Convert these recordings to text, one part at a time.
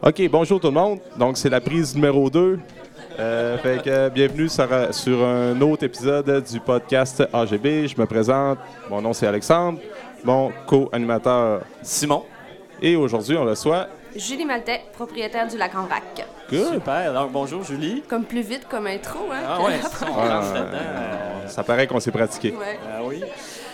OK, bonjour tout le monde. Donc, c'est la prise numéro 2. Euh, fait que, euh, bienvenue sur, euh, sur un autre épisode du podcast AGB. Je me présente. Mon nom, c'est Alexandre. Mon co-animateur. Simon. Et aujourd'hui, on reçoit. Julie Maltais, propriétaire du lac en. Good. Super. Donc, bonjour, Julie. Comme plus vite comme intro, hein? Ah ouais, ça, on Ouais, lance euh, Ça paraît qu'on s'est pratiqué. Ouais. ah oui.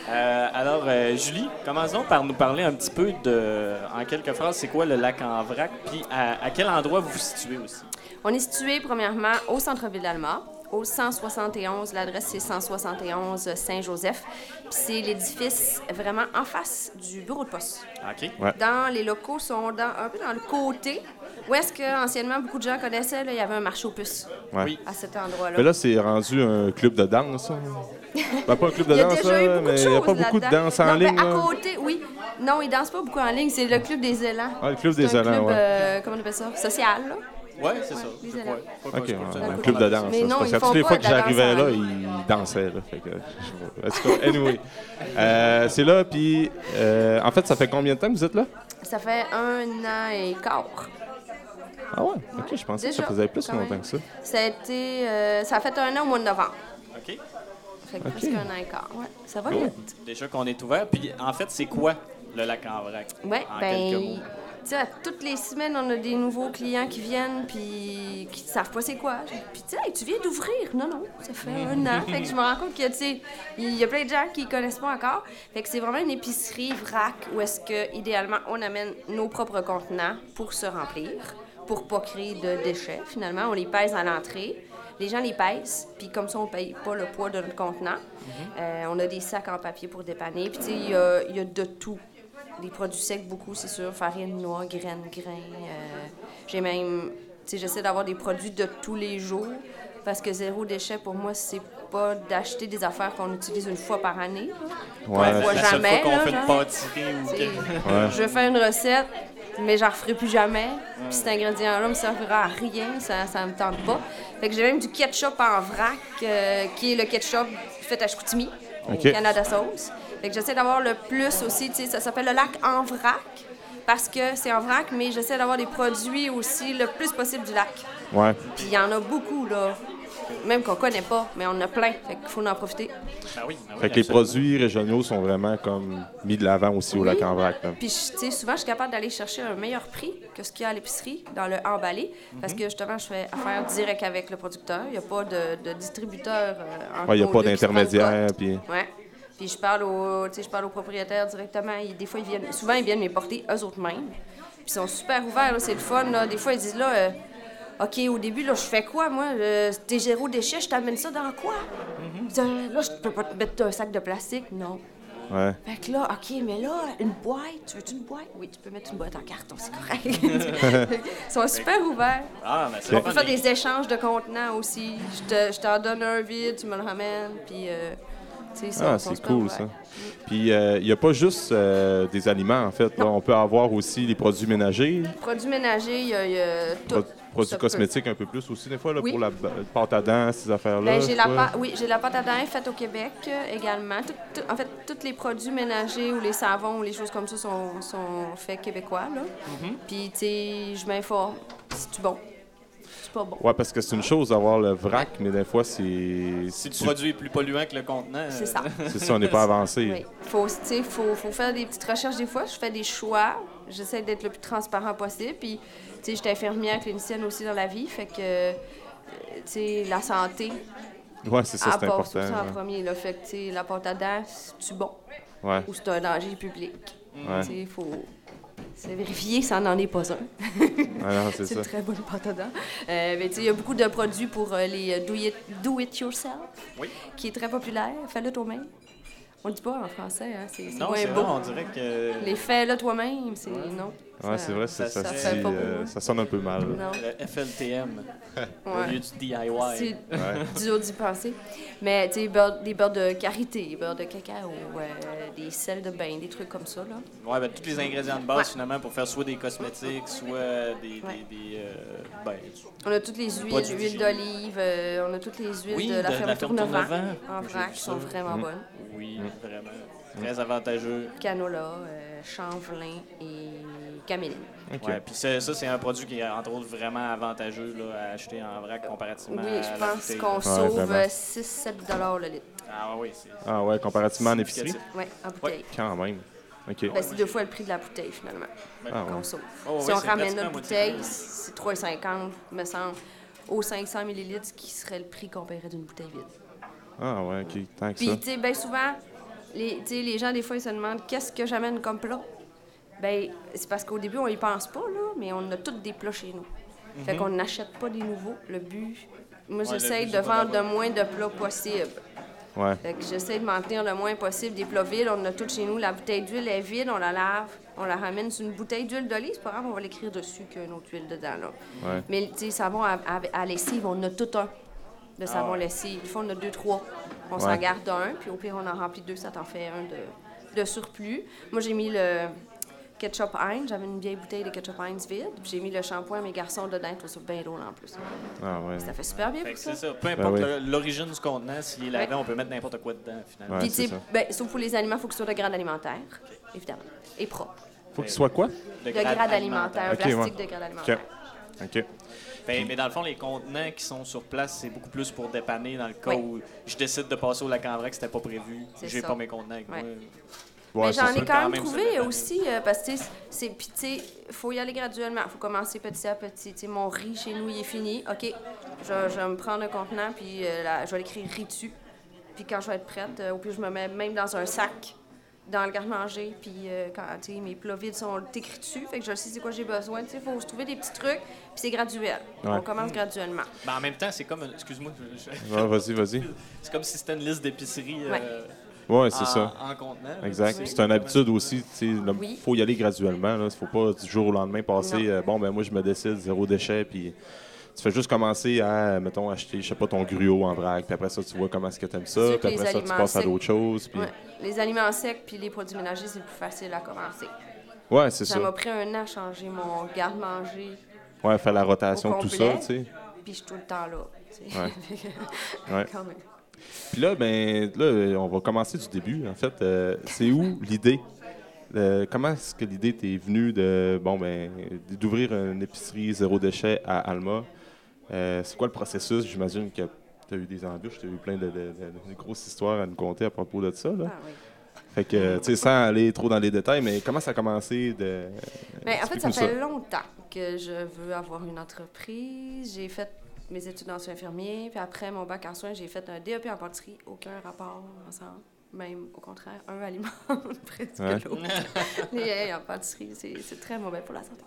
Euh, alors, euh, Julie, commençons par nous parler un petit peu de, en quelques phrases, c'est quoi le lac en vrac, puis à, à quel endroit vous vous situez aussi? On est situé premièrement au centre-ville d'Alma, au 171. L'adresse, c'est 171 Saint-Joseph. Puis c'est l'édifice vraiment en face du bureau de poste. OK. Ouais. Dans, les locaux sont dans, un peu dans le côté où est-ce que anciennement beaucoup de gens connaissaient, là, il y avait un marché aux puces Ouais. À cet endroit-là. Mais là, c'est rendu un club de danse. hein? Ben, pas un club de danse, déjà eu là, beaucoup mais il n'y a pas beaucoup de danse en non, ligne. mais à côté, oui. Non, ils dansent pas beaucoup en ligne. C'est le club des élans. Ah, le club des un élans, club, ouais. euh, comment on appelle ça? Social, là. Ouais, c'est ça. les. Pas OK, un club de danse. Mais non, C'est parce ils font toutes les pas fois que j'arrivais là, ils dansaient. Là, fait que, je- en tout cas, anyway. Euh, c'est là, puis euh, en fait, ça fait combien de temps que vous êtes là? Ça fait un an et quart. Ah ouais? OK, je pensais que ça faisait plus longtemps que ça. Ça a été... euh, ça a fait un an au mois de novembre. OK. Fait que presque un an et quart. Ouais, ça va Cool. vite. Déjà qu'on est ouvert, puis en fait, c'est quoi le lac en vrac? En ben... quelques mots? Tu sais, à toutes les semaines, on a des nouveaux clients qui viennent puis qui ne savent pas c'est quoi. Puis tu sais, Hey, tu viens d'ouvrir. Non, non, ça fait un an. Fait que je me rends compte que, tu sais, il y a plein de gens qui connaissent pas encore. Fait que c'est vraiment une épicerie vrac où est-ce que, idéalement, on amène nos propres contenants pour se remplir, pour pas créer de déchets, finalement. On les pèse à l'entrée. Les gens les pèsent, puis comme ça, on paye pas le poids de notre contenant. Euh, on a des sacs en papier pour dépanner. Puis tu sais, il y a, il y a de tout des produits secs beaucoup, c'est sûr. Farine, noix, graines, grains. euh, j'ai même... Tu sais, j'essaie d'avoir des produits de tous les jours parce que zéro déchet, pour moi, c'est pas d'acheter des affaires qu'on utilise une fois par année. Ouais, On voit jamais, fois qu'on là, fait une genre. pâtisserie ou Ouais. Je faire une recette, mais j'en referai plus jamais. Puis cet ingrédient-là me servira à rien, ça, ça me tente pas. Fait que j'ai même du ketchup en vrac, euh, qui est le ketchup fait à Chicoutimi, au Canada Sauce. Fait que j'essaie d'avoir le plus aussi, tu sais, ça s'appelle le lac en vrac, parce que c'est en vrac, mais j'essaie d'avoir des produits aussi le plus possible du lac. Ouais. Puis il y en a beaucoup, là, même qu'on connaît pas, mais on en a plein, fait qu'il faut en profiter. Ben oui, ben oui, Fait que les produits régionaux sont vraiment comme mis de l'avant aussi au lac en vrac. Puis, tu sais, souvent, je suis capable d'aller chercher un meilleur prix que ce qu'il y a à l'épicerie dans le emballé, parce que justement, je fais affaire direct avec le producteur. Il n'y a pas de, de distributeur. euh, Ouais, il n'y a pas d'intermédiaire. Puis... Ouais. Puis je parle au, tu sais, je parle aux propriétaires directement. Ils- des fois, ils viennent, souvent, ils viennent me porter eux autres mêmes. Puis ils sont super ouverts, là, c'est le fun. Là. Des fois, ils disent là, euh, OK, au début, là, je fais quoi, moi? Euh, T'es zéro déchet, je t'amène ça dans quoi? Euh, Là, je peux pas te mettre un sac de plastique. Non. Ouais. Fait que là, OK, mais là, une boîte, tu veux-tu une boîte? Oui, tu peux mettre une boîte en carton, c'est correct. Ils sont super ouverts. Ah, ben c'est On peut faire des échanges de contenants aussi. Je te- je t'en donne un vide, tu me le ramènes, puis... euh, tu Ah, c'est cool ça. Puis euh, il n'y a pas juste euh, des aliments en fait. Là, on peut avoir aussi les produits ménagers, Produits ménagers, il y a, il y a tout. pro- produits peut. cosmétiques un peu plus aussi des fois là, Oui. pour la pâte à dents, ces affaires-là. Ben, j'ai la quoi? pâte, oui, j'ai la pâte à dents faite au Québec euh, également. Tout- tout- en fait, tous les produits ménagers ou les savons ou les choses comme ça sont, sont faits québécois. Là. Mm-hmm. Puis, tu sais, je m'informe. C'est-tu bon? C'est pas bon? Ouais, parce que c'est une chose d'avoir le vrac, mais des fois c'est Si le tu- produit est plus polluant que le contenant. C'est euh, ça. c'est ça, on n'est pas avancé. Oui. Faut, tu sais, faut, faut faire des petites recherches des fois. Je fais des choix. J'essaie d'être le plus transparent possible. Puis, tu sais, j'étais infirmière clinicienne aussi dans la vie. Fait que, euh, tu sais, la santé, Ouais, c'est ça, c'est important. tout ça en ouais. premier. Là. Fait que, tu sais, la pâte à dents, c'est-tu bon? Ouais. Ou c'est un danger public? Ouais. Tu sais, il faut... C'est vérifier que ça n'en est pas un. Ah c'est une très bonne pâte à dents. Euh, mais tu sais, il y a beaucoup de produits pour euh, les do it, do it yourself, Oui. qui est très populaire. Fais-le toi-même. On le dit pas en français, hein? c'est c'est Non, moins c'est beau. vrai, on dirait que. Les fais-le toi-même, c'est non. Ouais, c'est vrai, ça- ça, dit, euh, ça sonne un peu mal. Non. Le FLTM au lieu du DIY. C'est Ouais. du haut d'y penser. Mais tu sais, beurre- des beurres de karité, beurre de cacao, euh, des sels de bain, des trucs comme ça, là. Ouais, ben, tous les ingrédients de base, Ouais. finalement, pour faire soit des cosmétiques, soit des. Ouais. des, des, euh, ben, On a toutes les huiles, huile d'olive, euh, on a toutes les huiles Oui, de la de ferme la ferme Tournevent Tournevent. en vrac qui sont vraiment Mm. bonnes. Oui, vraiment. Très avantageux. Canola, euh, chanvelin et caméline. OK. Ouais, puis ça, ça, c'est un produit qui est entre autres vraiment avantageux là, à acheter en vrac comparativement Oui, je pense qu'on sauve vraiment. 6-7 dollars le litre. Ah oui, c'est Ah ouais, comparativement en épicerie? significatif. Oui, en bouteille. Quand même. OK. Ben, c'est deux fois le prix de la bouteille, finalement, Ah qu'on ouais. sauve. Oh, si oui, on ramène notre bouteille, c'est 3,50, me semble, aux 500 ml, qui serait le prix qu'on paierait d'une bouteille vide. Ah ouais, OK. Tant que Puis, ça. tu sais, bien souvent, les, tu sais, les gens, des fois, ils se demandent qu'est-ce que j'amène comme plat? Ben, c'est parce qu'au début, on y pense pas, là, mais on a tous des plats chez nous. Fait qu'on n'achète pas des nouveaux. Le but, moi, le j'essaie de vendre le moins de plats possible. Ouais. Fait que j'essaie de m'en tenir le moins possible des plats vides. On a tout chez nous. La bouteille d'huile est vide, on la lave, on la ramène sur une bouteille d'huile d'olive. C'est pas grave, on va l'écrire dessus qu'il y a une autre huile dedans, là. Ouais. Mais, tu sais, savon à, à, à lessive, on a tout un de savon Ah ouais. lessive. Des fois, on a deux, trois. On Ouais. s'en garde un, puis au pire, on en remplit deux, ça t'en fait un de, de surplus. Moi, j'ai mis le ketchup Heinz. J'avais une vieille bouteille de ketchup Heinz vide. Puis j'ai mis le shampoing à mes garçons dedans. Ils trouvent ça bien drôle en plus. Ah ouais. Ça fait super bien pour ça. c'est ça. Peu importe oui. le- l'origine du contenant, s'il est lavé, Ouais. on peut mettre n'importe quoi dedans, finalement. Ouais, Puis, ben, sauf pour les aliments, il faut que ce soit de grade alimentaire, évidemment. Et propre. Faut qu'il soit quoi? De grade alimentaire, plastique ouais. de grade alimentaire. OK. Ben, mais dans le fond, les contenants qui sont sur place, c'est beaucoup plus pour dépanner dans le cas Oui. où je décide de passer au lac en vrac, c'était pas prévu. J'ai pas mes contenants avec Ouais. moi. Ouais, mais j'en ai quand Quand même même, trouvé aussi, euh, parce que, tu sais, c'est- puis tu sais, faut y aller graduellement. faut commencer petit à petit. Tu sais, mon riz chez nous, il est fini. OK, je, je vais me prendre un contenant, puis euh, la- je vais l'écrire riz dessus. Puis quand je vais être prête, euh, au pire, je me mets même dans un sac, dans le garde-manger, puis euh, quand, tu sais, mes plats vides sont écrits dessus, fait que je sais c'est quoi j'ai besoin. Tu sais, faut se trouver des petits trucs, puis c'est graduel. Ouais. On commence graduellement. Ben, en même temps, c'est comme. Excuse-moi, je- je- Ouais, vas-y, vas-y. c'est comme si c'était une liste d'épicerie Ouais. Ouais, c'est en, ça. en contenant. Exact. Oui. C'est une habitude aussi. Il Oui. faut y aller graduellement. Il ne faut pas du jour au lendemain passer. Euh, bon, ben moi, je me décide, zéro déchet. Puis tu fais juste commencer à, mettons, acheter, je sais pas, ton gruau en vrac. Puis après ça, tu vois comment est-ce que tu aimes ça. Puis après ça, tu passes à d'autres choses. Puis... Ouais. Les aliments secs puis les produits ménagers, c'est le plus facile à commencer. Ouais, c'est Ça m'a ça. pris un an à changer mon garde-manger, Ouais, faire la rotation, tout ça, tu sais. puis je suis tout le temps là. Ouais. Ouais. Quand même. Puis là, ben, là, on va commencer du début. En fait, Euh, c'est où l'idée? Euh, comment est-ce que l'idée t'est venue de bon ben d'ouvrir une épicerie zéro déchet à Alma? Euh, c'est quoi le processus? J'imagine que tu as eu des embûches, tu as eu plein de, de- de- de grosses histoires à nous conter à propos de ça. Là. Ah oui. Fait que, tu sais, sans aller trop dans les détails, mais comment ça a commencé de. Mais en fait, ça fait longtemps que je veux avoir une entreprise. J'ai fait mes études en soins infirmiers, puis après mon bac en soins, j'ai fait un DEP en pâtisserie. Aucun rapport ensemble. Même au contraire, un aliment presque Ouais. l'autre. En pâtisserie, c'est c'est très mauvais pour la santé.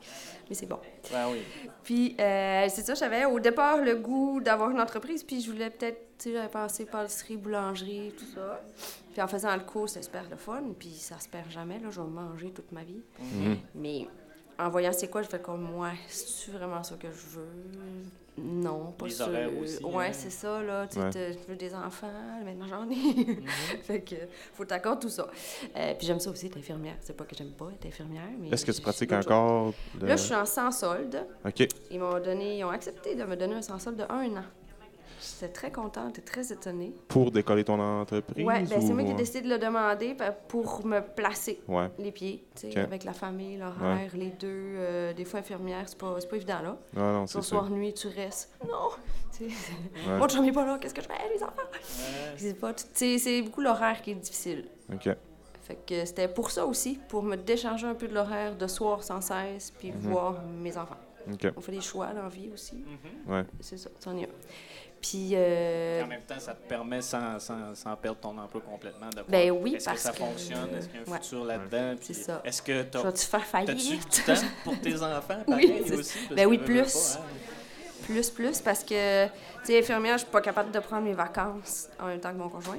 Mais c'est bon. Ben oui. Puis, euh, c'est ça, j'avais au départ le goût d'avoir une entreprise, puis je voulais peut-être, tu sais, j'avais pensé pâtisserie, boulangerie, tout ça. Puis en faisant le cours, c'était super le fun, puis ça se perd jamais, là, je vais manger toute ma vie. Mhm. Mais en voyant c'est quoi, je fais comme, ouais, c'est vraiment ça que je veux? Non, pas Les sûr. horaires aussi, Ouais, hein. c'est ça, là, tu Ouais. veux des enfants, maintenant j'en ai. fait que, faut t'accorder tout ça. Euh, puis j'aime ça aussi, être infirmière. C'est pas que j'aime pas être infirmière, mais... Est-ce que tu pratiques encore? le- Là, je suis en sans solde. OK. Ils m'ont donné, ils ont accepté de me donner un sans solde de un an. J'étais très contente et très étonnée. Pour décoller ton entreprise? Ouais, ben c'est moi qui ai décidé de le demander pour me placer Ouais. les pieds, tu sais, Ok. avec la famille, l'horaire, les deux. euh, des fois, infirmière, c'est pas, c'est pas évident, là. Non, non, c'est soir, nuit, tu restes. Non! Tu sais, Ouais. Mon chum est pas là, qu'est-ce que je fais, les enfants? C'est pas, tu sais, c'est beaucoup l'horaire qui est difficile. OK. Fait que c'était pour ça aussi, pour me décharger un peu de l'horaire de soir sans cesse, puis Mhm. voir mes enfants. OK. On fait des choix dans la vie aussi. Ouais. C'est ça, c'en est un. Puis, euh, En même temps, ça te permet, sans, sans, sans perdre ton emploi complètement, de Ben oui, est-ce parce que ça que- fonctionne, est-ce qu'il y a un Ouais. futur là-dedans. C'est puis ça. Est-ce que je t'as- vais-tu faire faillite? du temps pour tes enfants, Oui, aussi? ben oui, plus. pas, hein? Plus, plus, parce que, tu sais, infirmière, je suis pas capable de prendre mes vacances en même temps que mon conjoint.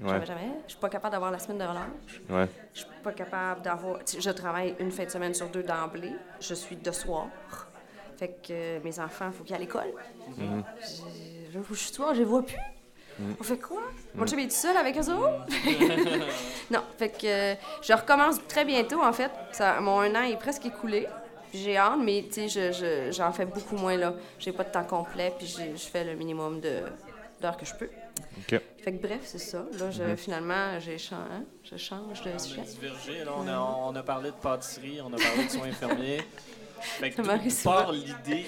Ouais. Jamais, jamais. Je suis pas capable d'avoir la semaine de relâche. Ouais. Je suis pas capable d'avoir. tu Je travaille une fin de semaine sur deux d'emblée. Je suis de soir. Fait que euh, mes enfants, il faut qu'ils aillent à l'école. Mhm. Je, je, je suis de soir, je les vois plus. On fait quoi? Mon chum est tout seul avec eux autres? non, fait que euh, je recommence très bientôt, en fait. Ça, mon un an est presque écoulé. J'ai hâte, mais tu sais, je- je- j'en fais beaucoup moins là. J'ai pas de temps complet, puis je fais le minimum de- d'heures que je peux. OK. Fait que bref, c'est ça. Là, je, finalement, j'ai chan- hein, je change de On a sujet. divergé. Là, on, a, on a parlé de pâtisserie, on a parlé de soins infirmiers. Fait que Ça l'idée.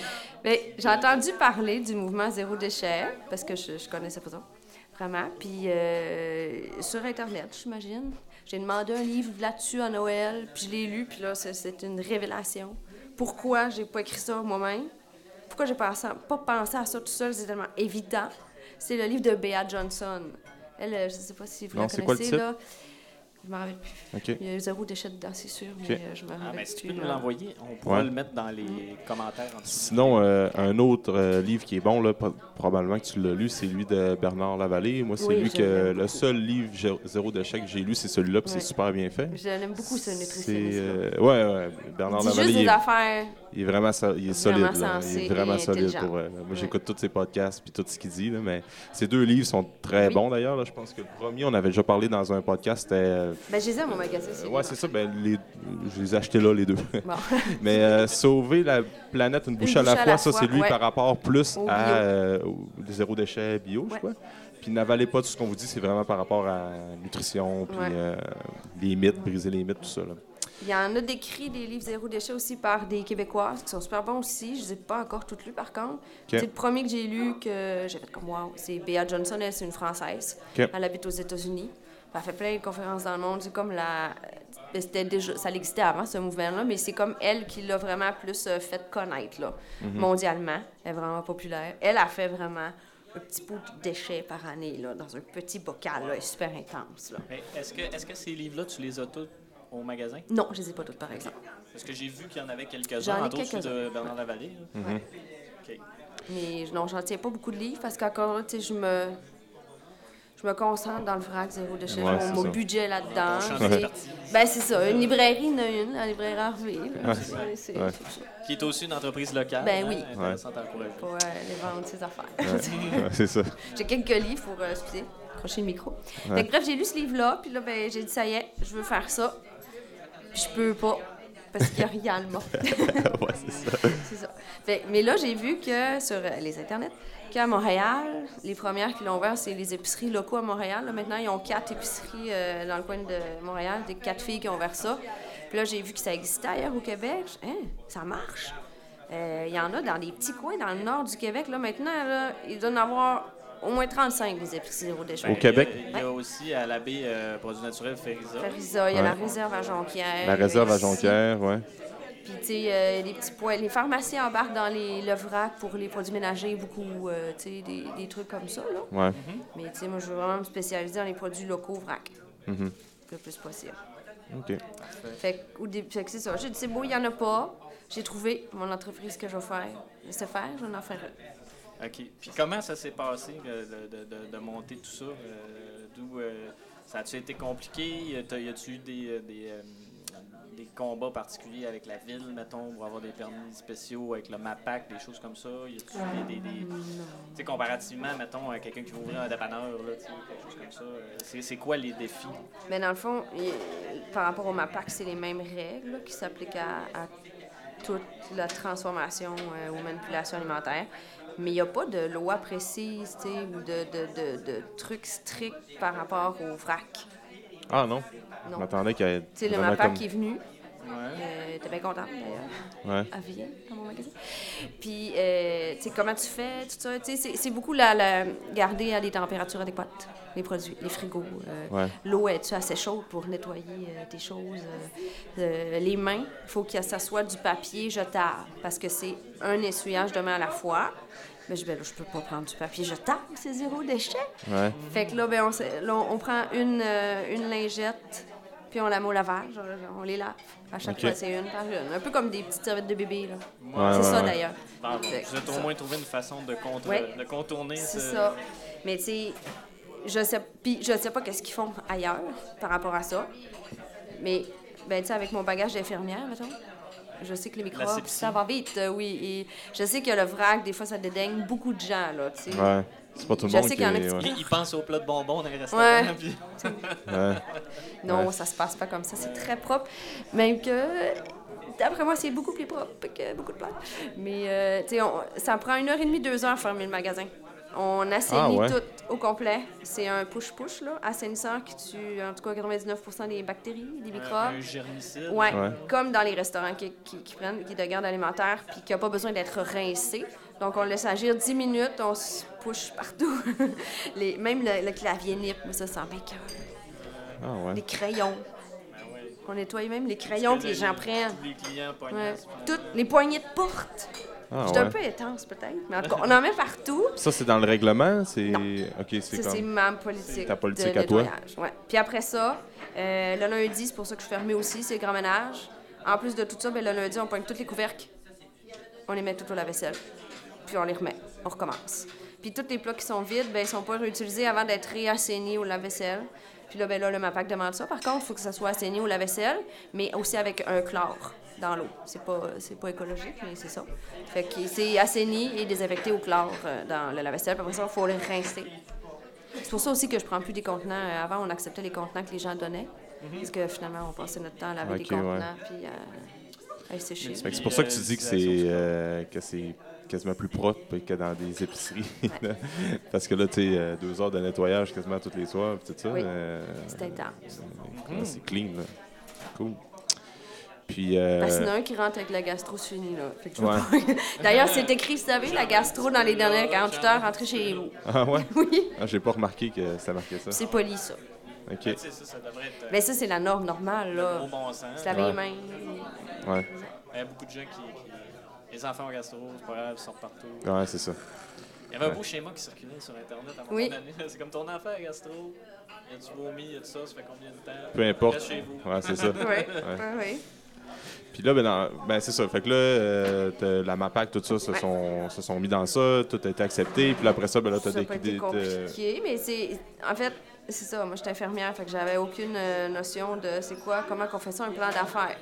J'ai entendu parler du mouvement zéro déchet parce que je, je connaissais pas ça. Vraiment. Puis euh, sur Internet, j'imagine. J'ai demandé un livre là-dessus à Noël, puis je l'ai lu, puis là, c'est- une révélation. Pourquoi j'ai pas écrit ça moi-même? Pourquoi j'ai à- pas pensé à ça tout seul? C'est tellement évident. C'est le livre de Bea Johnson. Elle, euh, je sais pas si vous Non, la c'est quoi le connaissez, titre? là. Je m'en rappelle plus. Il y a zéro déchet dedans, c'est sûr, mais euh, je me Ah, rappelle mais si tu peux nous l'envoyer, on pourra Ouais. le mettre dans les commentaires en dessous. Sinon, euh, un autre euh, livre qui est bon, là, pro- probablement que tu l'as lu, c'est lui de Bernard Lavallée. Moi, c'est Oui, lui que le seul livre Zéro déchet que j'ai lu, c'est celui-là, puis Ouais. c'est super bien fait. Je l'aime beaucoup, ce nutritionniste. euh, ouais, ouais, Bernard Lavallée, juste des est, affaires. Il est vraiment, so- il est Vraiment solide. là. sensé Il est vraiment solide. Pour, euh, moi, Ouais. j'écoute tous ses podcasts puis tout ce qu'il dit. là, mais ces deux livres sont très Oui. bons d'ailleurs. là. Je pense que le premier, on avait déjà parlé dans un podcast. C'était, euh, Ben, je les ai à mon magasin. euh, c'est ouais, c'est ça. Ben, les, je les ai achetés là, les deux. Bon. Mais euh, sauver la planète une bouchée à la à fois, ça, c'est lui ouais. par rapport plus Au à euh, au zéro déchet bio, je crois. Puis n'avalez pas tout ce qu'on vous dit, c'est vraiment par rapport à nutrition, puis euh, les mythes, briser les mythes, tout ça. là. Il y en a d'écrits des livres zéro déchet aussi par des Québécoises qui sont super bons aussi. Je les ai pas encore toutes lues par contre. C'est le premier que j'ai lu que j'ai fait comme wow. C'est Bea Johnson, elle, c'est une Française. Elle habite aux États-Unis. Elle fait plein de conférences dans le monde. C'est comme la. C'était déjà, ça existait avant, ce mouvement-là, mais c'est comme elle qui l'a vraiment plus euh, fait connaître là, mondialement. Elle est vraiment populaire. Elle a fait vraiment un petit pot de déchets par année là, dans un petit bocal. Là, Elle est super intense. Là. Mais Est-ce que, est-ce que ces livres-là, tu les as tous au magasin? Non, je les ai pas toutes, par exemple. Parce que j'ai vu qu'il y en avait quelques-uns, entre autres de Bernard Lavallée. Mhm. Mais non, j'en tiens pas beaucoup de livres parce qu'encore là, tu sais, je me. Je me concentre dans le vrac zéro déchet. Ouais, Mon- budget là-dedans. Ben, c'est ça. Une librairie, il y en a une, la librairie Harvey. Ouais. Qui est aussi une entreprise locale. Ben hein, oui. Pour euh, les vendre, ses affaires. Ouais, c'est ça. j'ai quelques livres pour. Euh, excusez, accrocher le micro. Fait que, bref, j'ai lu ce livre-là, puis là, ben, j'ai dit, ça y est, je veux faire ça. Je peux pas. Parce qu'il n'y a rien le mot. ouais, c'est ça. C'est ça. Fait- mais là, j'ai vu que sur euh, les internets, qu'à Montréal, les premières qui l'ont ouvert, c'est les épiceries locaux à Montréal. Là, maintenant, ils ont quatre épiceries euh, dans le coin de Montréal, des quatre filles qui ont ouvert ça. Puis là, j'ai vu que ça existait ailleurs au Québec. Hein, ça marche? Euh, Il y en a dans des petits coins dans le nord du Québec. Là, maintenant, là, il doit y en avoir au moins 35 des épiceries zéro déchet. Au Québec? Il y a, il y a aussi à l'abbé euh, Produits naturels Ferriza. Farisa, il y a la réserve à Jonquière. La réserve à. Jonquière, ouais. Puis, tu sais, euh, les petits points. Les pharmaciens embarquent dans les, le vrac pour les produits ménagers, beaucoup, euh, tu sais, des, des trucs comme ça, là. Ouais. Mais, tu sais, moi, je veux vraiment me spécialiser dans les produits locaux vrac, Mhm. le plus possible. OK. Fait que, c'est ça. J'ai dit, c'est beau, il n'y en a pas. J'ai trouvé mon entreprise que je vais faire. Laissez faire, je vais en faire une. OK. Puis comment ça s'est passé euh, de, de- de- de monter tout ça? euh, D'où euh, ça a-tu été compliqué? Y a-tu eu des, des, euh, des combats particuliers avec la ville, mettons, pour avoir des permis spéciaux avec le MAPAC, des choses comme ça? Y a-tu des. des, des- tu sais, comparativement, mettons, à quelqu'un qui va ouvrir un dépanneur, là, quelque chose comme ça, c'est quoi les défis? Mais dans le fond, par rapport au MAPAC, c'est les mêmes règles là, qui s'appliquent à, à toute la transformation euh, aux manipulations alimentaires. Mais il n'y a pas de loi précise tu sais, ou de, de, de, de trucs stricts par rapport au vrac. Ah non? Je Non. m'attendais qu'il y ait Tu sais, le MAPAC comme- est venu, Ouais. euh, t'es bien contente d'ailleurs. Ouais. à Vienne, dans mon magasin. Puis, euh, tu sais, comment tu fais, tout ça. Tu sais, c'est- beaucoup la, la- garder à des températures adéquates, les produits, les frigos. euh, Ouais. L'eau, est-tu assez chaude pour nettoyer euh, tes choses? euh, euh, les mains, il faut que ça soit du papier jetable, parce que c'est un essuyage de main à la fois. Mais je, ben là, je peux pas prendre du papier jetable, c'est zéro déchet. Ouais. Fait que là, ben, on, là, on prend une, euh, une lingette, puis on la met au lavage, on, on les lave. À chaque fois, c'est une par une. Un peu comme des petites serviettes de bébé, là. Ouais, c'est ouais, ça, ouais. d'ailleurs. Bon, vous au moins trouvé une façon de, contre, Ouais. de contourner C'est ce- ça. Mais tu sais, je sais, puis je sais pas qu'est-ce qu'ils font ailleurs par rapport à ça. Mais, ben, tu sais, avec mon bagage d'infirmière, mettons, je sais que les microbes, ça va vite, euh, oui. Et je sais que le vrac, des fois, ça dédaigne beaucoup de gens, là, tu sais. C'est pas tout le Je monde sais qui qu'il y en a est- qui- ouais. Ils pensent au plat de bonbons dans les restaurants. Ouais. puis- Ouais. Non, Ouais. ça se passe pas comme ça. C'est très propre. Même que, d'après moi, c'est beaucoup plus propre que beaucoup de plats. Mais, euh, tu sais, on- ça prend une heure et demie, deux heures à fermer le magasin. On assainit Ah, ouais. tout au complet. C'est un push-push, là, assainisseur qui tue en tout cas 99% des bactéries, des Un, microbes. un germicide. Ouais, Ouais. comme dans les restaurants qui, qui, qui prennent, qui de garde alimentaire, puis qui n'a pas besoin d'être rincé. Donc, on laisse agir 10 minutes, on se push partout. les, même le, le clavier NIP, mais ça, ça m'écoeure. Ah ouais. Les crayons. On nettoie même les crayons que les gens prennent. Les clients pognent. Ouais. Toutes les poignées de porte. Ah J'étais un peu intense, peut-être. Mais en tout cas, on en met partout. Ça, c'est dans le règlement? C'est... OK, c'est Ça, c'est ma politique. ta politique de à toi. Ouais. Puis après ça, euh, le lundi, c'est pour ça que je suis fermée aussi, c'est le grand ménage. En plus de tout ça, ben, le lundi, on pogne tous les couvercles. On les met tout au lave-vaisselle. Puis on les remet. On recommence. Puis tous les plats qui sont vides, ben, ils sont pas réutilisés avant d'être réassainis au lave-vaisselle. Puis là, ben, là, le MAPAC demande ça. Par contre, il faut que ça soit assaini au lave-vaisselle, mais aussi avec un chlore dans l'eau. C'est pas, c'est pas écologique, mais c'est ça. Fait que c'est assaini et désinfecté au chlore euh, dans le lave-vaisselle. Puis après ça, il faut le rincer. C'est pour ça aussi que je prends plus des contenants. Euh, Avant, on acceptait les contenants que les gens donnaient. Parce que finalement, on passait notre temps à laver Ok, des contenants puis euh, à les sécher. Fait que c'est pour ça que tu dis que c'est euh, que c'est quasiment plus propre que dans des épiceries. Parce que là, tu sais, euh, deux heures de nettoyage quasiment tous les soirs, tout ça. Oui. euh, C'est intense. là, c'est clean, là. Cool. Puis, euh, Parce qu'il y en a un qui rentre avec la gastro, c'est fini, là. Ouais. pas- D'ailleurs, c'est écrit, vous savez, la gastro dans les dernières 48 heures, rentrez chez vous. ah ouais? Oui. Ah, j'ai pas remarqué que ça marquait ça. C'est poli, ça. OK. Tu sais, ça, ça devrait être euh, Mais ça, c'est la norme normale, là. bon sens. Se laver Ouais. mains. Ouais. Il y a beaucoup de gens qui. Les enfants au gastro, c'est pas grave, ils sortent partout. Ouais, c'est ça. Il y avait un Ouais. beau schéma qui circulait sur Internet à un Oui. C'est comme ton enfant à gastro, il y a du vomi, il y a de ça, ça fait combien de temps? Peu importe. Reste chez vous. Ouais, c'est ça. Oui, oui, oui. Puis là, ben, dans- ben, c'est ça. Fait que là, euh, la MAPAC, tout ça, se Ouais. sont, se sont mis dans ça, tout a été accepté. Puis là, après ça, ben là, t'as Ça n'a pas été décidé de... compliqué, mais c'est. En fait, c'est ça. Moi, j'étais infirmière, fait que j'avais aucune euh, notion de c'est quoi, comment qu'on fait ça, un plan d'affaires.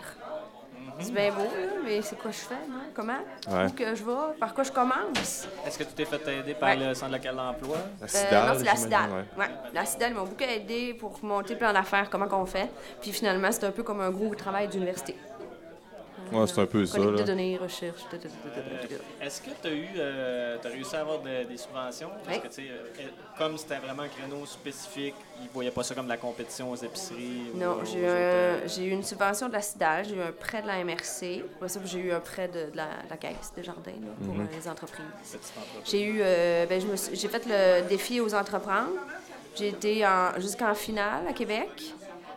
C'est bien beau, là, mais c'est quoi je fais, non? Comment? Ouais. Où que je vais? Par quoi je commence? Est-ce que tu t'es fait aider par Ouais. le centre local d'emploi? La Euh, CIDAL, non, c'est la CIDAL. ouais. Ouais. La CIDAL m'a beaucoup aidé pour monter le plan d'affaires, comment qu'on fait. Puis finalement, c'est un peu comme un gros travail d'université. Ouais, c'est un peu ça, Collecte de données, recherche. Est-ce que tu as eu, euh, t'as réussi à avoir de- des subventions? Parce Oui. que, tu sais, euh, comme c'était vraiment un créneau spécifique, ils ne voyaient pas ça comme de la compétition aux épiceries. Non, j'ai eu, euh, une subvention de la CIDAL, j'ai eu un prêt de la MRC. J'ai eu un prêt de, de la, de la Caisse de Jardin là, pour Mhm. euh, les entreprises. entreprises. J'ai eu, euh, ben, j'ai fait le défi aux entreprendre. J'ai été en- jusqu'en finale à Québec.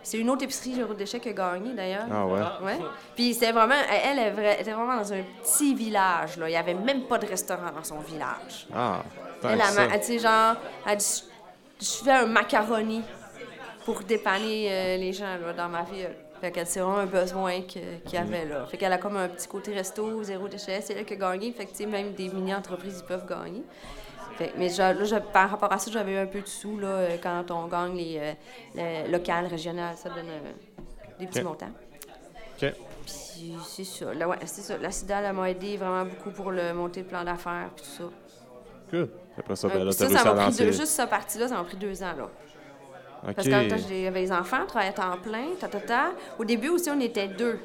C'est une autre épicerie Géraud Déchets qui a gagné d'ailleurs. Ah ouais? Ouais. Puis c'était vraiment, elle, était vraiment dans un petit village. Là. Il n'y avait même pas de restaurant dans son village. Ah, Elle, elle, genre, elle dit, je fais un macaroni pour dépanner euh, les gens là, dans ma ville. Fait qu'elle c'est vraiment un besoin qu'il y avait là. Fait qu'elle a comme un petit côté resto, zéro déchet, c'est elle qui a gagné. Fait que tu sais, même des mini-entreprises, ils peuvent gagner. Fait- mais là, j'a- par rapport à ça, j'avais eu un peu de sous là, euh, quand on gagne les, euh, le local, régional, ça donne euh, des petits montants. OK. Puis c'est ça. Là, ouais, c'est ça. La CIDAL, elle m'a aidé vraiment beaucoup pour le monter le plan d'affaires puis tout ça. Good. Après ça, ben là, ça, ça m'a pris deux, juste cette partie-là, ça m'a pris deux ans, là. Parce même temps, j'avais les enfants, travaillais à temps plein, ta, ta, ta. Au début aussi, on était deux.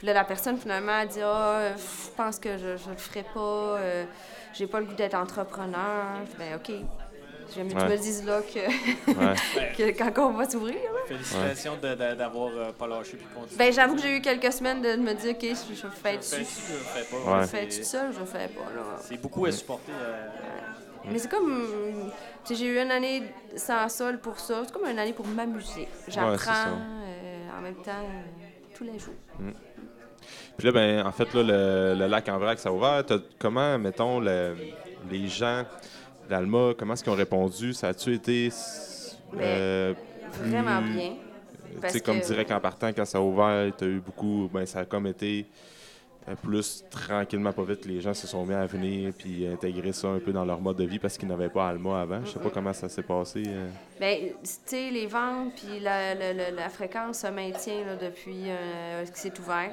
Puis là, la personne, finalement, a dit Ah, euh, je pense que je ne le ferai pas, euh, j'ai pas le goût d'être entrepreneur. Ben, OK. J'aime mieux que tu me le dises là que, quand on va s'ouvrir. Félicitations d'avoir euh, pas lâché puis continué. Ben, j'avoue que j'ai eu quelques semaines de me dire OK, je, je fais dessus, je fais pas? Ouais. Je fais tout seul, je le fais pas, là. C'est beaucoup à supporter. euh, Mais c'est comme. tu sais, J'ai eu une année sans sol pour ça. C'est comme une année pour m'amuser. J'apprends euh, en même temps euh, tous les jours. Puis là, ben, en fait, là, le, le lac en vrac, ça a ouvert. Comment, mettons, le- les gens d'Alma, comment est-ce qu'ils ont répondu? Ça a-tu été euh, plus- Vraiment bien. Tu sais, comme que- direct en partant, quand ça a ouvert, tu as eu beaucoup. Ben, ça a comme été euh, plus tranquillement, pas vite, les gens se sont mis à venir puis intégrer ça un peu dans leur mode de vie parce qu'ils n'avaient pas Alma avant. Je sais pas comment ça s'est passé. euh. Ben, tu sais, les ventes puis la, la- la- la fréquence se maintient là, depuis euh, que c'est ouvert.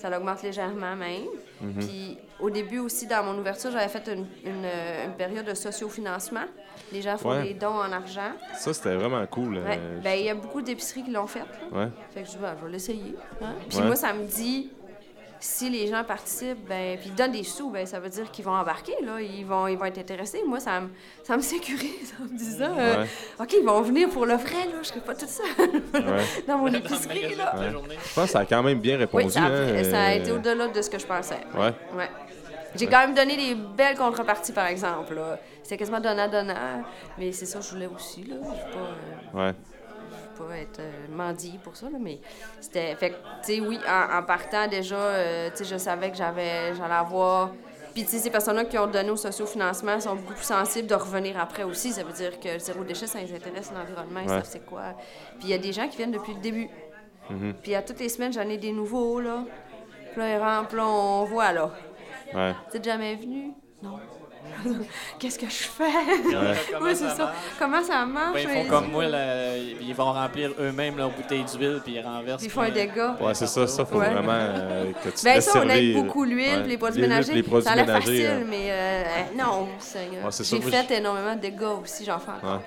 Ça augmente légèrement même. Mhm. Puis au début aussi, dans mon ouverture, j'avais fait une, une, euh, une période de sociofinancement. Les gens font Ouais. des dons en argent. Ça, c'était vraiment cool. euh, Ouais. Ben, il y a beaucoup d'épiceries qui l'ont fait. là. ouais. Fait que je, vais- je vais l'essayer. hein. Puis moi, ça me dit si les gens participent, ben, puis donnent des sous, ben, ça veut dire qu'ils vont embarquer, là. Ils vont, ils vont être intéressés. Moi, ça me, ça me sécurise en me disant, euh, Ouais. OK, ils vont venir pour le vrai, là. Je serai pas toute seule Ouais. dans mon épicerie, là. Ouais. Je pense que ça a quand même bien répondu. Oui, ça a, hein, ça a euh, été au-delà de ce que je pensais. Ouais. Ouais. J'ai quand même donné des belles contreparties, par exemple. C'était quasiment donnant-donnant. Mais c'est ça que je voulais aussi. Là. Je pas, euh, Ouais. Pas être euh, mendier pour ça. Là, mais c'était. Fait tu sais, oui, en, en partant déjà, euh, tu sais, je savais que j'avais, j'allais avoir. Puis, tu sais, ces personnes-là qui ont donné au sociofinancement sont beaucoup plus sensibles de revenir après aussi. Ça veut dire que le zéro déchet, ça les intéresse, l'environnement, ils Ouais. savent c'est quoi. Puis, il y a des gens qui viennent depuis le début. Mhm. Puis, à toutes les semaines, j'en ai des nouveaux, là. Puis là, ils rentrent, là, on voit, là. Ouais. T'es jamais venu? Non. Qu'est-ce que je fais? Comment oui, c'est ça marche? Comment ça marche? Ben, ils font comme moi, là, ils vont remplir eux-mêmes leur bouteille d'huile puis ils renversent. Ils font un dégât. Ouais, c'est ça. Ça, faut Ouais. vraiment euh, que tu te Ben ça, on aide beaucoup l'huile, Ouais. les produits ménagers. Les produits ça a l'air ménagers. facile, hein. mais euh, euh, non, Seigneur. Ouais, c'est ça, J'ai fait énormément de dégâts aussi, j'en fais encore. Ouais.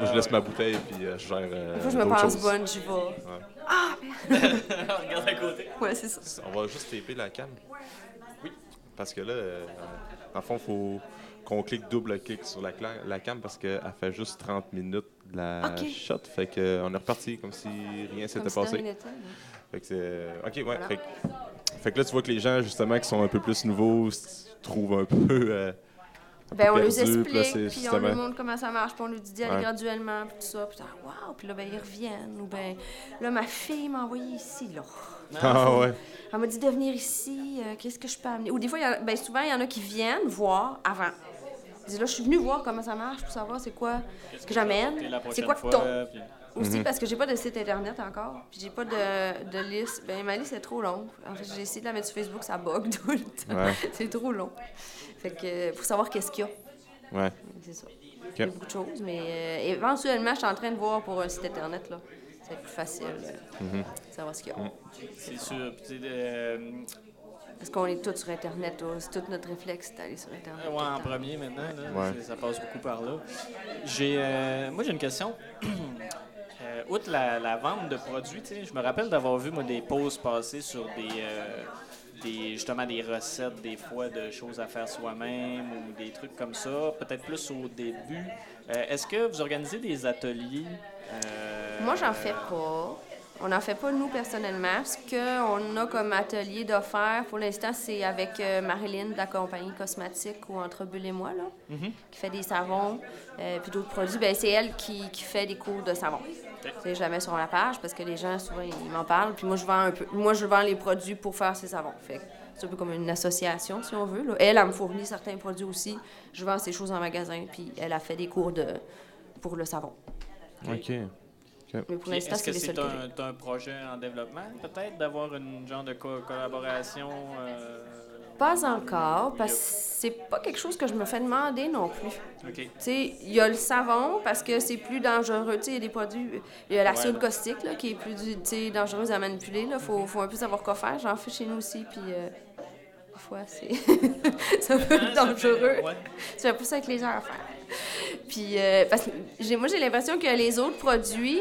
Moi, je laisse ma bouteille puis euh, je gère. euh, Des fois, je me pense choses. bonne, j'y vais. Regarde à côté. Ouais, c'est ça. On va juste taper la canne. Oui. Parce que là, euh, en fond, il faut qu'on clique double-clic sur la, cam parce qu'elle fait juste 30 minutes de la shot. Fait qu'on est reparti comme si rien s'était si passé. hein. Fait que c'est. Ok, ouais. Voilà. Fait, que- fait que là, tu vois que les gens, justement, qui sont un peu plus nouveaux, trouvent un peu. euh, un peu Ben, on puis là, explique, puis on leur montre comment ça marche, puis on leur dit d'y aller Ouais. graduellement, puis tout ça. Puis wow, puis là, ben, ils reviennent. Ou ben, là, ma fille m'a envoyé ici, là. Ah ouais. Elle m'a dit de venir ici, euh, qu'est-ce que je peux amener? Ou des fois, y a- ben, souvent, il y en a qui viennent voir avant. Là, je suis venue voir comment ça marche pour savoir c'est quoi Qu'est-ce que j'amène. C'est quoi que puis- Aussi Mhm. parce que j'ai pas de site internet encore, puis j'ai pas de, de liste. Ben ma liste est trop longue. En fait, j'ai essayé de la mettre sur Facebook, ça bug tout le temps. Ouais. c'est trop long. Fait que euh, pour savoir qu'est-ce qu'il y a, Ouais. c'est ça. Il y a beaucoup de choses, mais euh, éventuellement, je suis en train de voir pour un site internet là. C'est plus facile Mhm. de savoir ce qu'il y a. C'est sûr. Parce qu'on est tous sur internet, c'est tout notre réflexe d'aller sur internet. le en premier maintenant, là, Ouais. c'est- ça passe beaucoup par là. J'ai, euh, moi, j'ai une question. Euh, outre la, la vente de produits, je me rappelle d'avoir vu moi, des posts passer sur des, euh, des, justement des recettes, des fois de choses à faire soi-même ou des trucs comme ça, peut-être plus au début. Euh, Est-ce que vous organisez des ateliers? euh, Moi, j'en fais pas. On n'en fait pas, nous, personnellement. Ce qu'on a comme atelier d'offert, pour l'instant, c'est avec euh, Marilyn de la compagnie cosmétique ou Entre Bulle et moi, là, Mhm. qui fait des savons euh, puis d'autres produits. Ben, c'est elle qui, qui fait des cours de savon. C'est jamais sur la page parce que les gens, souvent, ils m'en parlent. Puis moi, je vends un peu. Moi, je vends les produits pour faire ces savons. Fait c'est un peu comme une association, si on veut. là. Elle, elle me fournit certains produits aussi. Je vends ces choses en magasin. Puis elle a fait des cours de pour le savon. Ok. Mais pour Puis l'instant, Est-ce c'est que les seuls c'est que un, un projet en développement, peut-être, d'avoir une genre de co- collaboration? euh, Pas encore, parce que c'est pas quelque chose que je me fais demander non plus. OK. Tu sais, il y a le savon parce que c'est plus dangereux. Tu sais, il y a des produits. Il y a la soude Ouais. caustique là, qui est plus tu sais, dangereuse à manipuler. Il faut, faut un peu savoir quoi faire. J'en fais chez nous aussi, puis euh, des fois, c'est c'est un peu dangereux. Tu fais pas ça avec les heures à faire. Puis, euh, parce que j'ai- moi, j'ai l'impression que les autres produits,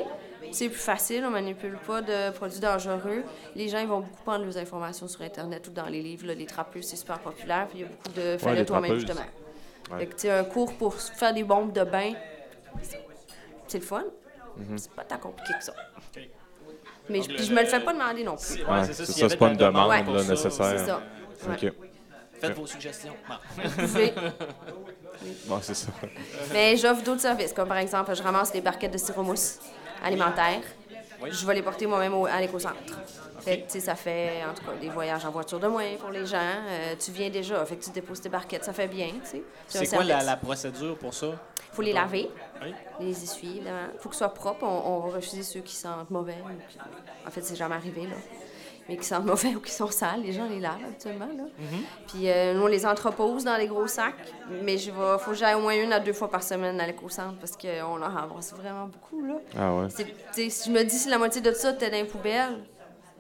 c'est plus facile, on manipule pas de produits dangereux. Les gens, ils vont beaucoup prendre leurs informations sur Internet ou dans les livres. là. Les trappeuses, c'est super populaire. Puis il y a beaucoup de fais-le les toi-même, justement. Ouais. Fait que, tu sais, un cours pour faire des bombes de bain, c'est le fun. Mhm. C'est pas tant compliqué que ça. Mais je, je me le fais pas demander non plus. C'est Ouais, c'est ça, ça, c'est pas une demande, là, nécessaire. C'est ça. Ok. Ouais. Faites vos suggestions. Bon. Vous pouvez. Ouais, c'est ça. Mais j'offre d'autres services, comme par exemple, je ramasse des barquettes de sirop mousse alimentaire. Oui. Je vais les porter moi-même au- à l'éco-centre. Fait que, tu sais, ça fait, en tout cas, des voyages en voiture de moins pour les gens. Euh, tu viens déjà, fait que tu déposes tes barquettes, ça fait bien. C'est quoi la, la procédure pour ça? faut les laver, Oui. les essuyer, évidemment. faut qu'ils soient propres. On, on va refuser ceux qui sentent mauvais. En fait, c'est jamais arrivé, là. Mais qui sentent mauvais ou qui sont sales, les gens les lavent habituellement, là. Puis euh, nous, on les entrepose dans les gros sacs. Mais il faut que j'aille au moins une à deux fois par semaine à l'éco-centre parce qu'on en ramasse vraiment beaucoup, là. Ah ouais. Si je me dis si la moitié de ça était dans les poubelles,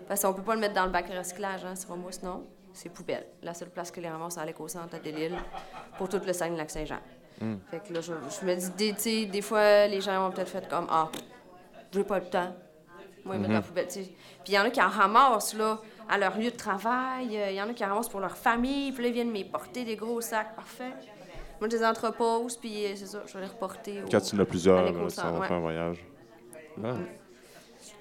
parce qu'on peut pas le mettre dans le bac à recyclage, hein, c'est pas mousse, non. C'est poubelle. La seule place que les ramasse, c'est à l'éco-centre à Delille pour tout le Saguenay-Lac-Saint-Jean. Fait que là, je, je me dis, des, tu sais, des fois, les gens vont peut-être faire comme Ah, j'ai pas le temps. Moi, ils mettent dans la poubelle. tu sais. Puis il y en a qui en ramassent, là, à leur lieu de travail. Euh, Il y en a qui ramassent pour leur famille, puis là, ils viennent me porter des gros sacs. Parfait. Moi, je les entrepose, puis euh, c'est ça, je vais les reporter. au- Quand tu en as plusieurs, à ça va ouais. faire un voyage. Ah.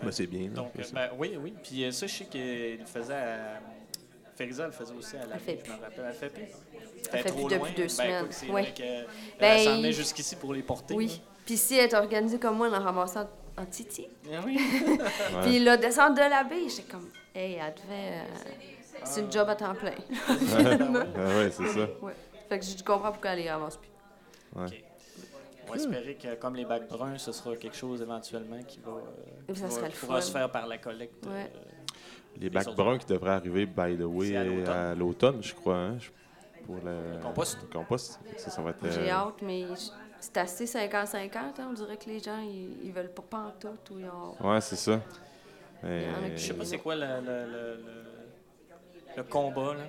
Ben, c'est bien. là, Donc, ben, oui, oui. Puis euh, ça, je sais qu'il le faisait à. Ferisa le faisait aussi à la Elle vie, je me rappelle. Elle fait plus? Elle fait plus depuis deux semaines. Ben, Oui. euh, Ben, elle s'en jusqu'ici pour les porter. Oui. Puis si elle est organisée comme moi, en ramassant en titi. Ah oui. Puis là, descendre de la baie, j'étais comme, hey, elle devait. euh, C'est une job à temps plein. Ah ouais, c'est ça. ouais. Fait que je comprends pourquoi elle les ramasse plus. On va espérer que, comme les bacs bruns, ce sera quelque chose éventuellement qui va, euh, ça qui va- le pourra fun. se faire par la collecte. Ouais. euh, Les bacs bruns qui devraient arriver, by the way, à l'automne. je crois. Hein, pour le, Le compost. le compost. Ça, ça va être. J'ai euh, hâte, mais c'est assez 50-50. Hein? On dirait que les gens, ils, ils veulent pas pantoute ou ils ont. Ouais, c'est ça. Qui- Je sais pas c'est quoi le, le, le, le- le combat, là.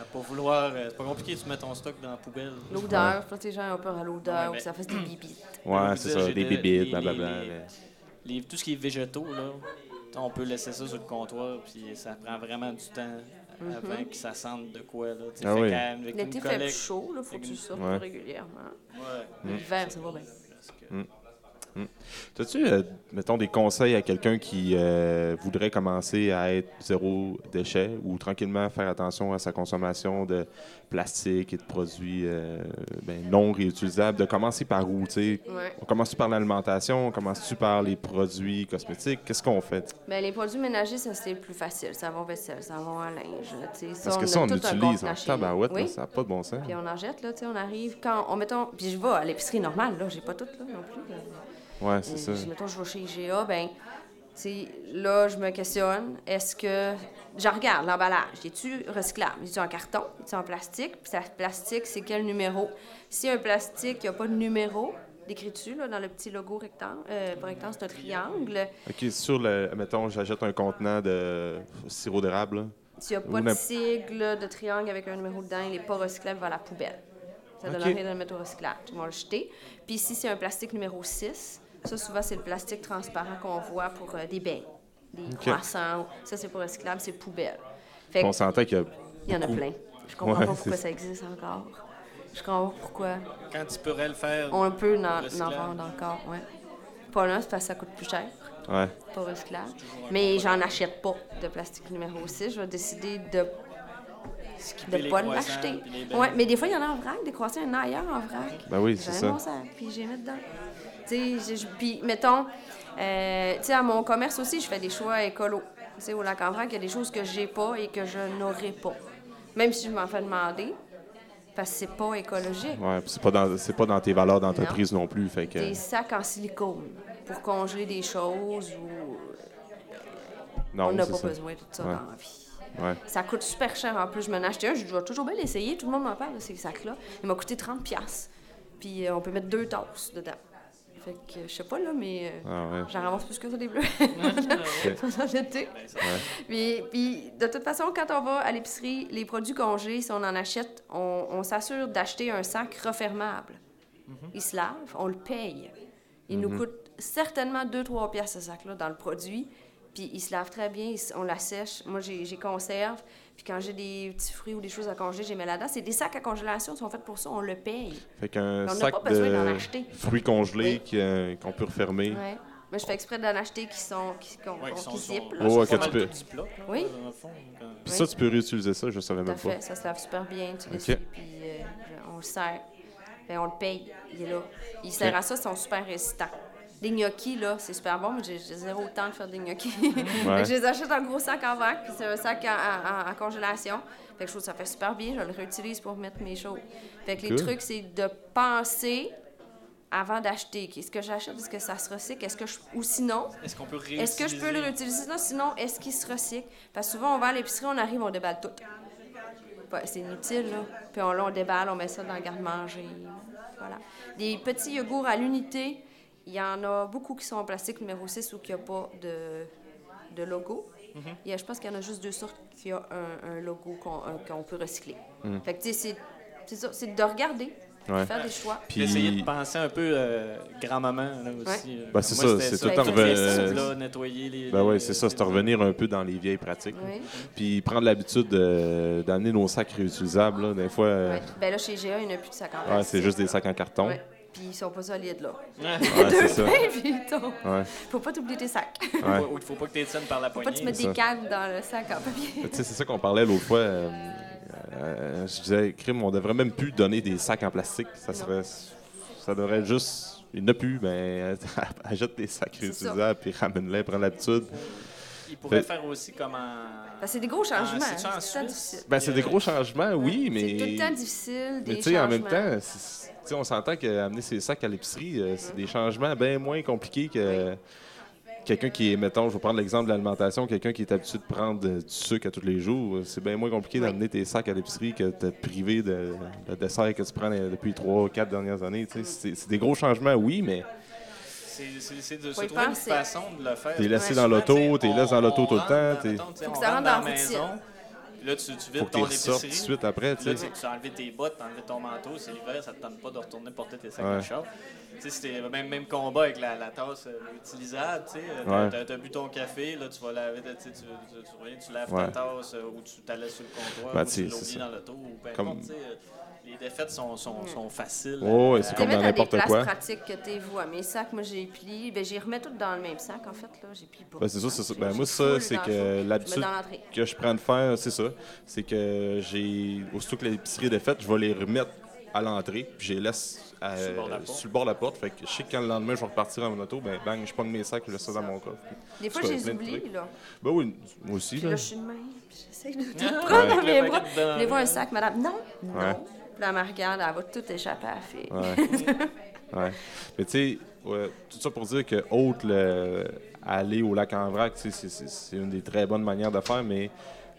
À pas vouloir. euh, C'est pas compliqué, tu mets ton stock dans la poubelle. L'odeur, je pense que les gens ont peur à l'odeur Ouais, que ça fasse des bibites. Ouais, c'est ça. Des de- bibites, blablabla. tout ce qui est végétaux, là, on peut laisser ça sur le comptoir, puis ça prend vraiment du temps avant que ça sente de quoi. Là. Ah Fait oui. L'été fait plus chaud, il faut que tu sortes Ouais. régulièrement. Ouais. L'hiver, ça va bien. Que- As-tu, euh, mettons, des conseils à quelqu'un qui euh, voudrait commencer à être zéro déchet ou tranquillement faire attention à sa consommation de plastique et de produits euh, ben, non réutilisables? De commencer par où? Ouais. On commence par l'alimentation? On commence-tu par les produits cosmétiques? Qu'est-ce qu'on fait? Ben, les produits ménagers, ça c'est plus facile. Savon vaisselle, savon à linge. Ça, Parce que ça, on utilise en tabarouette, Oui. ça n'a pas de bon sens. Puis on en jette, là, on arrive quand, on mettons, puis je vais à l'épicerie normale, là, j'ai pas tout, là, non plus. là. Ouais, c'est ça. Je- mettons, je vais chez IGA, ben, là, je me questionne, est-ce que, je regarde l'emballage, est-tu recyclable? Est-tu en carton? Est-tu en plastique? Puis ça, plastique, c'est quel numéro? Si un plastique, il n'y a pas de numéro, décrit dessus, là, dans le petit logo rectangle, euh, pas rectangle, c'est un triangle? OK, sur le. Mettons, j'achète un contenant de sirop d'érable. S'il n'y a pas de sigle de triangle avec un numéro dedans, il n'est pas recyclable, il va à la poubelle. Ça donne Ok. rien de le mettre au recyclage. Ils vont le jeter. Puis ici, c'est un plastique numéro 6. Ça, souvent, c'est le plastique transparent qu'on voit pour euh, des beignes, des croissants. Ça, c'est pas recyclable, c'est poubelle. Fait On que, s'entend qu'il y a. il y en a plein. Je comprends Ouais, pas pourquoi ça existe encore. Je comprends pas pourquoi. Quand tu pourrais le faire. On peut en, vendre encore, ouais. Pas là, c'est parce que ça coûte plus cher Ouais. pas recyclable. Mais j'en achète pas de plastique numéro 6. Je vais décider de de les pas l'acheter. Ouais, mais des fois, il y en a en vrac, des croissants, il y en a ailleurs en vrac. Ben oui, J'ai c'est ça. bon sac, puis j'ai mis dedans. Tu sais, puis mettons, euh, tu sais, à mon commerce aussi, je fais des choix écolos. Tu sais, au lac en vrac, il y a des choses que j'ai pas et que je n'aurai pas. Même si je m'en fais demander, parce que c'est pas écologique. Ouais, puis c'est pas dans c'est pas dans tes valeurs d'entreprise non. plus, fait que Des sacs en silicone pour congeler des choses où non, on n'a pas ça. besoin de tout ça Ouais. dans la vie. Ouais. Ça coûte super cher en plus. Je m'en ai acheté un, je dois toujours bien l'essayer. Tout le monde m'en parle de ces sacs-là. Il m'a coûté 30$. piastres. Puis euh, on peut mettre deux tasses dedans. Fait que je sais pas là, mais euh, Ah ouais. j'en ramasse plus que ça des bleus. Ça- Puis, de toute façon, quand on va à l'épicerie, les produits congelés, si on en achète, on, on s'assure d'acheter un sac refermable. Il se lave, on le paye. Il nous coûte certainement 2-3 piastres ce sac-là dans le produit. Puis il se lave très bien, on l'assèche. Moi, j'ai conserve. Puis quand j'ai des petits fruits ou des choses à congeler, j'ai mets là-dedans. C'est des sacs à congélation, ils sont faits pour ça, on le paye. Fait qu'un On n'a sac pas besoin d'en de acheter. fruits congelés Oui. euh, qu'on peut refermer. Ouais. Moi, je fais exprès d'en acheter qui sont qui, Ouais, sont qui sont- zippent, là. Oh, ouais, sont que tu pas mal peux- tout Ziploc, là, Oui. fond, quand- Puis ça, tu peux réutiliser ça, je savais Tout même pas. ça se lave super bien, tu puis euh, on le sert. Ben, on le paye, il est là. Il sert à ça, ils sont super résistants. Les gnocchis, là, c'est super bon, mais j'ai zéro temps de faire des gnocchis. Je les achète en gros sac en vrac, puis c'est un sac en, en- en- en congélation. Fait que je trouve que ça fait super bien, je le réutilise pour mettre mes choses. Fait que les trucs, c'est de penser avant d'acheter. Est-ce que j'achète? Est-ce que ça se recycle? Est-ce que je... Ou sinon, Est-ce qu'on peut réutiliser? est-ce que je peux le réutiliser? Sinon, sinon est-ce qu'il se recycle? Parce que souvent, on va à l'épicerie, on arrive, on déballe tout. C'est inutile, là. Puis on, là, on déballe, on met ça dans le garde-manger. Voilà. Des petits yogourts à l'unité, il y en a beaucoup qui sont en plastique numéro 6 ou qui n'ont pas de, de logo. Il y a- je pense qu'il y en a juste deux sortes qui ont un, un logo qu'on un- qu'on peut recycler. Fait que, tu sais, c'est- c'est ça, c'est de regarder. Ouais. faire des choix. Puis essayer Puis, de penser un peu euh, grand-maman là aussi. Ben, c'est Moi, ça, c'est tout le temps toutes reven- les euh, cibles, là, nettoyer les. ben ouais, les- c'est ça, c'est revenir un peu dans les vieilles pratiques. Oui. Puis prendre l'habitude de- d'amener nos sacs réutilisables. Là. Des fois, euh, Ouais. Ben là, chez GA, il n'y en a plus de sacs en ouais, plastique. c'est juste des sacs en carton. Puis ils sont pas solides, là. Ouais, c'est ça. Puis ils tombent. Ouais, Faut pas t'oublier tes sacs. ouais. Ou il faut pas que tu tiennes par la Faut poignée. pas te mettre c'est des ça. cannes dans le sac en papier. Tu sais, c'est ça qu'on parlait l'autre fois. euh, euh, je disais, crime, on devrait même plus donner des sacs en plastique. Ça serait, ça devrait être juste, il n'y en a plus, ben, achète des sacs C'est ça. réutilisables puis ramène-les, prends l'habitude. Il pourrait Fait- faire aussi comme en. Parce que c'est des gros changements. C'est-tu en c'est tout le temps Suisse? difficile. Ben, c'est des gros changements, oui, mais. C'est tout le temps difficile, des Mais tu sais, en même changements. temps, c'est- tu sais, on s'entend qu'amener ses sacs à l'épicerie, euh, c'est des changements bien moins compliqués que quelqu'un qui est, mettons, je vais prendre l'exemple de l'alimentation, quelqu'un qui est habitué de prendre euh, du sucre à tous les jours. euh, C'est bien moins compliqué d'amener tes sacs à l'épicerie que de te priver de, de dessert que tu prends depuis trois, quatre dernières années. sais. C'est des gros changements, oui, mais C'est de se trouver une façon de le faire. T'es laissé Ouais, dans l'auto, t'es laissé dans l'auto tout le temps, Faut que ça rentre dans la dans la routine. maison. Là, tu, tu faut vides que ton tu ressortes tout épicerie. de suite après. tu Là, tu tu as enlevé tes bottes, tu as enlevé ton manteau, c'est l'hiver, ça te tente pas de retourner porter tes sacs Ouais. de char. Tu sais, c'était le même, même combat avec la, la tasse euh, utilisable, tu. Ouais. T'as as bu ton café, là, tu vas laver, tu, tu, tu, tu tu laves Ouais. ta tasse euh, ou tu t'allais sur le comptoir Ben, ou tu tu ça. dans l'auto ou peu importe, tu euh, Les défaites sont, sont, sont faciles. Oh, ouais, euh, c'est à- comme dans n'importe quoi. pratiques que t'es vous. À mes sacs, moi, j'ai plié. Ben, j'y remets tout dans le même sac, en fait. là. J'ai plié pas. Ben, c'est ça, c'est ça. Ben, moi, ça, c'est que l'habitude dans l'entrée. que je prends de faire, c'est ça. C'est que j'ai. Aussitôt que l'épicerie est faite, je vais les remettre à l'entrée, puis je les laisse à- Sur le bord de la porte. sur le bord de la porte. Fait que je sais que quand le lendemain, je vais repartir en mon auto, ben bang, je pogne mes sacs, je laisse ça dans mon coffre. Des fois, je les oublie, là. Ben oui, moi aussi. Puis Là. là, je suis de même. Puis j'essaie de tout Ah, prendre dans mes bras. dedans, Je les vois là. un sac, madame. Non, non. Puis là, elle me regarde, elle va tout échapper à la fille. Ouais. ouais. Mais tu sais, ouais, tout ça pour dire que autre le, aller au lac en vrac, c'est- une des très bonnes manières de faire, mais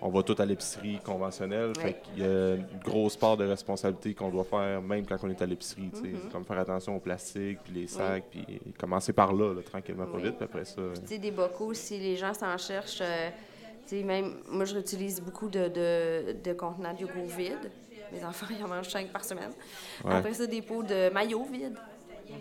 on va tout à l'épicerie conventionnelle. Ouais. Fait qu'il y a une grosse part de responsabilité qu'on doit faire, même quand on est à l'épicerie. sais, Mm-hmm. Comme faire attention au plastique, puis les sacs, puis commencer par là, là, tranquillement, pas Oui. vite, puis après ça. Tu sais, des bocaux, si les gens s'en cherchent, euh, tu sais, même, moi, je réutilise beaucoup de, de, de contenants de yogourt vides. Mes enfants, ils en mangent 5 par semaine. Ouais. Après ça, des pots de maillot vides.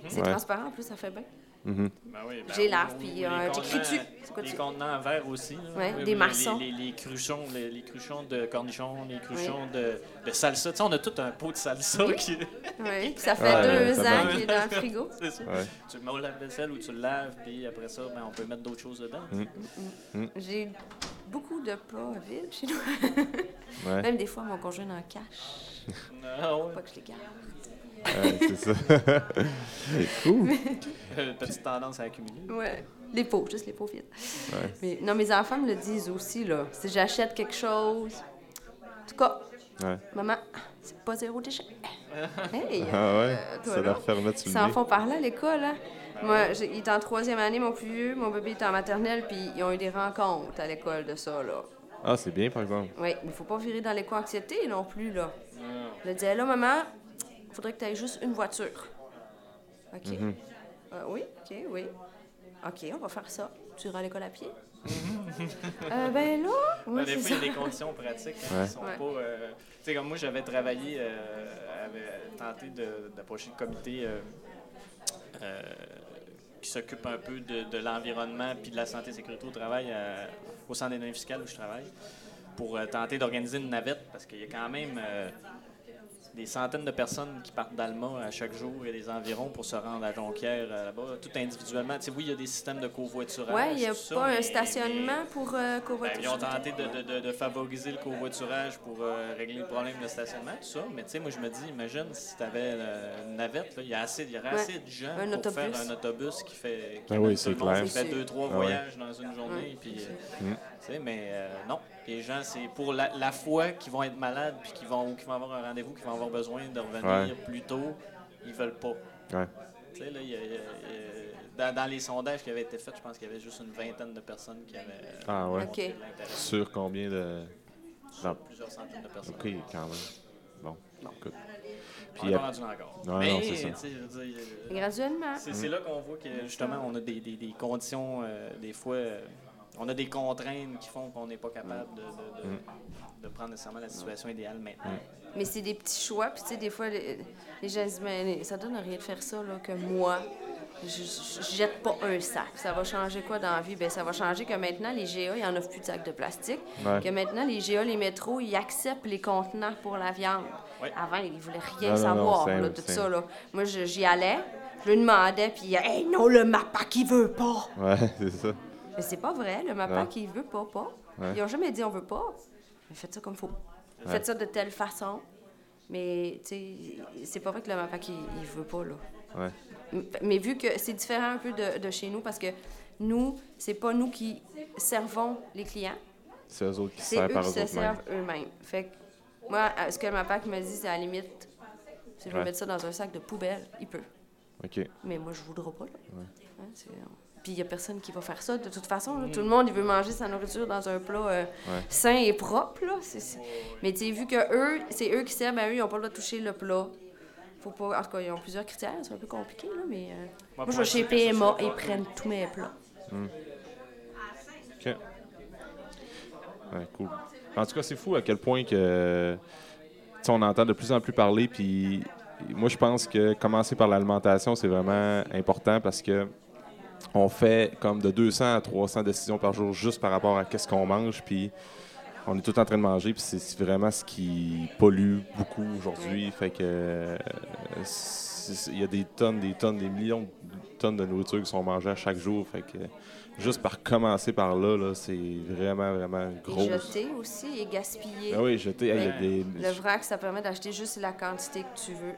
C'est Ouais. transparent, en plus, ça fait bien. Mhm. Ben oui, ben, J'ai ou puis, euh, j'écris dessus. Les contenants en verre aussi. là. Ouais, Oui, des oui, marçons. Les, les- les cruchons, les, les cruchons de cornichons, les cruchons de, de salsa. Tu sais, on a tout un pot de salsa Oui. qui Oui, puis ça fait Ouais, deux ans qu'il est dans le frigo. C'est ça. Ouais. Tu le mets au lave-vaisselle ou tu le laves, puis après ça, ben, on peut mettre d'autres choses dedans. Mm. J'ai beaucoup de plats vides chez nous. Ouais. Même des fois, mon conjoint en cache. Ah ouais. Pas que je les garde. Ouais, c'est ça. cool. Euh, Petite tendance à accumuler? Ouais. Les pots, juste les pots vides. Ouais. Mais, non, mes enfants me le disent aussi, là. Si j'achète quelque chose, en tout cas, Ouais. maman, c'est pas zéro déchet. hey! Ah ouais, toi, ça leur fait remettre sur Ils le s'en nez. font parler à l'école, hein? Moi, j'ai- il est en troisième année, mon plus vieux. Mon bébé est en maternelle, puis ils ont eu des rencontres à l'école de ça, là. Ah, c'est bien, par exemple. Oui, mais faut pas virer dans l'éco-anxiété non plus, là. Je disais, là, maman, faudrait que tu aies juste une voiture. OK. Mhm. Euh, oui, OK, oui. OK, on va faire ça. Tu iras à l'école à pied? Euh, ben là, oui, Ben, des c'est fois, il y a des conditions pratiques hein, Ouais. qui sont Ouais. pas. euh, tu sais, comme moi, j'avais travaillé, euh, avait tenté de- d'approcher le comité euh, euh, s'occupe un peu de, l'environnement puis de la santé et sécurité au travail à- au centre des données fiscales où je travaille pour euh, tenter d'organiser une navette parce qu'il y a quand même euh, des centaines de personnes qui partent d'Alma à chaque jour et des environs pour se rendre à Jonquière euh, là-bas, tout individuellement. Tu sais, oui, il y a des systèmes de covoiturage. Ouais, il n'y a ça, pas mais- un stationnement pour euh, ben, covoiturage. ils ont tenté de, de- de- de favoriser le covoiturage pour euh, régler le problème de stationnement, tout ça. Mais tu sais, moi, je me dis, imagine si tu avais une navette, il y, a assez, il y aurait Ouais. assez de gens Un pour autobus. faire un autobus qui fait, qui Ben oui, tout le monde, clair. qui fait deux, trois Ah ouais. voyages dans une journée. Puis, euh, sais, mais euh, non, les gens, c'est pour la, la fois qu'ils vont être malades puis qu'ils vont, ou qu'ils vont avoir un rendez-vous, qu'ils vont avoir besoin de revenir Ouais. plus tôt, ils veulent pas. Ouais. Tu sais, là, il y a- il y a- a- dans, dans les sondages qui avaient été faits, je pense qu'il y avait juste une vingtaine de personnes qui avaient Ah ouais. Sur combien de. Sur Non. plusieurs centaines de personnes. Ok, quand même. Bon, écoute. On Puis, rendu là encore. non, Mais, non, c'est ça. euh, Graduellement. c'est c'est là qu'on voit que justement on a des, des- des conditions, euh, des fois, euh, on a des contraintes qui font qu'on n'est pas capable de, de- de- Mm. de prendre nécessairement la situation idéale maintenant. Mais c'est des petits choix. Puis, tu sais, des fois, les, les gens disent, mais ça donne rien de faire ça, là, que moi, je, je jette pas un sac. Ça va changer quoi dans la vie? Ben, ça va changer que maintenant, les GA, ils en offrent plus de sacs de plastique. Ouais. Que maintenant, les GA, les métros, ils acceptent les contenants pour la viande. Ouais. Avant, ils voulaient rien Non, non, non, savoir, là, tout ça, là. Moi, j'y allais, je lui demandais, puis, hey, non, le MAPAC, il veut pas. Ouais, c'est ça. Mais c'est pas vrai, le MAPAC, il veut pas, pas. Ouais. Ils ont jamais dit on veut pas. Mais faites ça comme faut. Faites ça de telle façon. Mais, tu sais, c'est pas vrai que le MAPAC, il, il veut pas, là. Ouais. Mais vu que c'est différent un peu de, de chez nous, parce que nous, c'est pas nous qui servons les clients, C'est eux autres qui se c'est servent eux par eux se servent eux-mêmes. Fait que moi, ce que le MAPAC me dit, c'est à la limite, si je veux Ouais. mettre ça dans un sac de poubelle, il peut. OK. Mais moi, je voudrais pas, là. Hein, c'est- Puis il y a personne qui va faire ça, de toute façon. là. Tout le monde, il veut manger sa nourriture dans un plat euh, sain et propre, là. Mais tu sais, vu que eux, c'est eux qui servent, ben eux, ils n'ont pas le droit de toucher le plat. Faut pas... En tout cas, ils ont plusieurs critères, c'est un peu compliqué, là, mais... euh, Moi, je vais chez PMA et ils prennent tous mes plats. OK. Ouais, cool. En tout cas, c'est fou à quel point que on entend de plus en plus parler. Puis moi, je pense que commencer par l'alimentation, c'est vraiment important parce que on fait comme de 200 à 300 décisions par jour juste par rapport à qu'est-ce qu'on mange. Puis on est tout en train de manger. Puis c'est vraiment ce qui pollue beaucoup aujourd'hui. Fait que euh, c'est- il y a des tonnes, des tonnes, des millions de tonnes de nourriture qui sont mangées à chaque jour. Fait que juste par commencer par là, là c'est vraiment, vraiment gros. Et jeter aussi, et gaspiller. Ah oui, jeter. hey, il y a des... Le vrac, ça permet d'acheter juste la quantité que tu veux.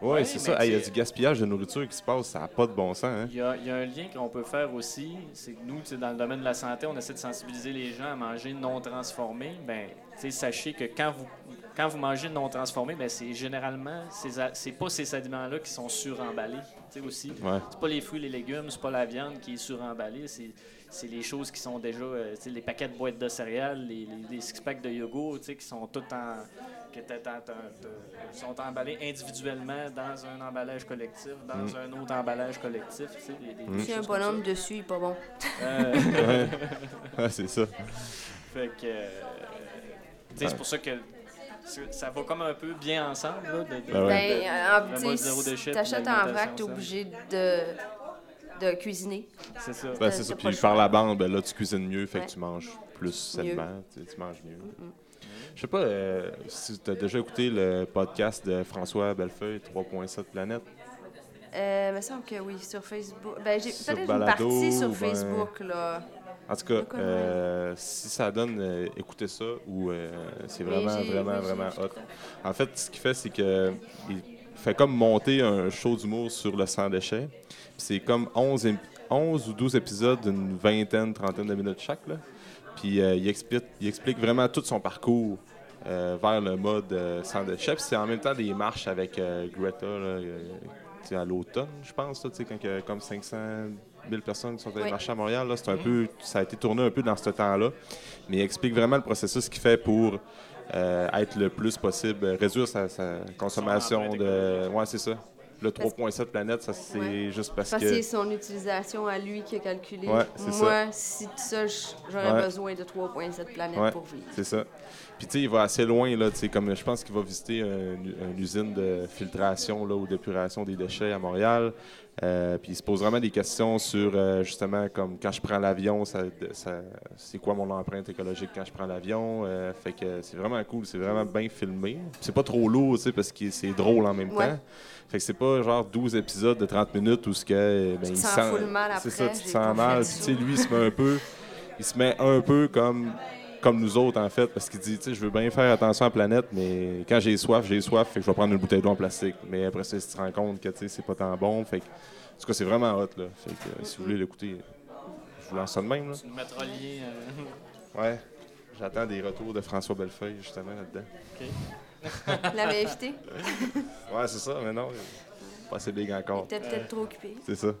Ouais, c'est ça. Hey, Il y a du gaspillage de nourriture qui se passe, ça n'a pas de bon sens. Hein? Il y, a, il y a un lien qu'on peut faire aussi, c'est que nous, dans le domaine de la santé, on essaie de sensibiliser les gens à manger non transformé. Ben, sachez que quand vous, quand vous mangez non transformé, ben, c'est généralement, c'est pas ces aliments-là qui sont suremballés. Aussi. Ouais. C'est pas les fruits, les légumes, c'est pas la viande qui est suremballée, c'est c'est les choses qui sont déjà, euh, tu sais, les paquets de boîtes de céréales, les, les, les six-packs de yogourt, tu sais, qui sont tout en, qui sont emballés individuellement dans un emballage collectif, dans un autre emballage collectif, y a un bonhomme dessus, il est pas bon. Euh, Ouais, c'est ça. fait que, euh, tu sais, c'est pour ça que ça va comme un peu bien ensemble, là, de- de- Ben ouais. Ben, euh, si t'achètes puis en l'alimentation vrac, t'es saine. obligé de, de cuisiner. c'est ça. Ben, c'est ça. Puis par la bande, ben là, tu cuisines mieux, fait Ouais. que tu manges plus Mieux. sainement, tu, manges mieux. Je sais pas euh, si tu as déjà écouté le podcast de François Bellefeuille, 3.7 Planète. Euh, il me semble que oui, sur Facebook. Ben, j'ai Sur peut-être une Balado, partie sur ben- Facebook, là. En tout cas, euh, si ça donne, euh, écoutez ça ou euh, c'est vraiment, vraiment, oui, vraiment hot. En fait, ce qu'il fait, c'est que il fait comme monter un show d'humour sur le sans-déchet. Puis C'est comme 11, ép- 11 ou 12 épisodes d'une vingtaine, trentaine de minutes chaque. Là. Puis euh, il, explique, il explique vraiment tout son parcours euh, vers le mode euh, sans-déchet. Puis c'est en même temps des marches avec Greta là, à l'automne, je pense, là, tu sais, quand il y a comme 500 000 personnes qui sont allées Oui. marcher à Montréal. là, un peu, ça a été tourné un peu dans ce temps-là. Mais il explique vraiment le processus qu'il fait pour euh, être le plus possible, euh, réduire sa, sa consommation de. Ouais, c'est ça. Le 3.7 planète, ça c'est Ouais. juste parce, Parce que. c'est son utilisation à lui qui a calculé. Ouais, Moi, si tout ça, j'aurais Ouais. besoin de 3,7 planètes pour vivre. C'est ça. Puis tu sais, il va assez loin, là, tu sais, comme je pense qu'il va visiter un- une usine de filtration là, ou d'épuration des déchets à Montréal. Euh, puis il se pose vraiment des questions sur, euh, justement, comme quand je prends l'avion, ça, ça- c'est quoi mon empreinte écologique quand je prends l'avion? Euh, fait que c'est vraiment cool, c'est vraiment bien filmé. C'est pas trop lourd, tu sais, parce que c'est drôle en même Ouais. temps. Fait que c'est pas genre 12 épisodes de 30 minutes où ce que, euh, ben, te il sent- mal C'est après, ça, tu te sens mal. tu sais, lui, il se met un peu il se met un peu comme, comme nous autres, en fait, parce qu'il dit, tu sais, je veux bien faire attention à la planète, mais quand j'ai soif, j'ai soif, fait que je vais prendre une bouteille d'eau en plastique. Mais après ça, tu te rends compte que, tu sais, c'est pas tant bon. Fait que, en tout cas, c'est vraiment hot, là. Fait que, euh, si vous voulez l'écouter, je vous lance ça de même, là. Tu nous mettras le lien. euh, Ouais. J'attends des retours de François Bellefeuille, justement, là-dedans. L'avait invité. Ouais, c'est ça, mais non, pas assez big encore. était peut-être trop occupé. C'est ça.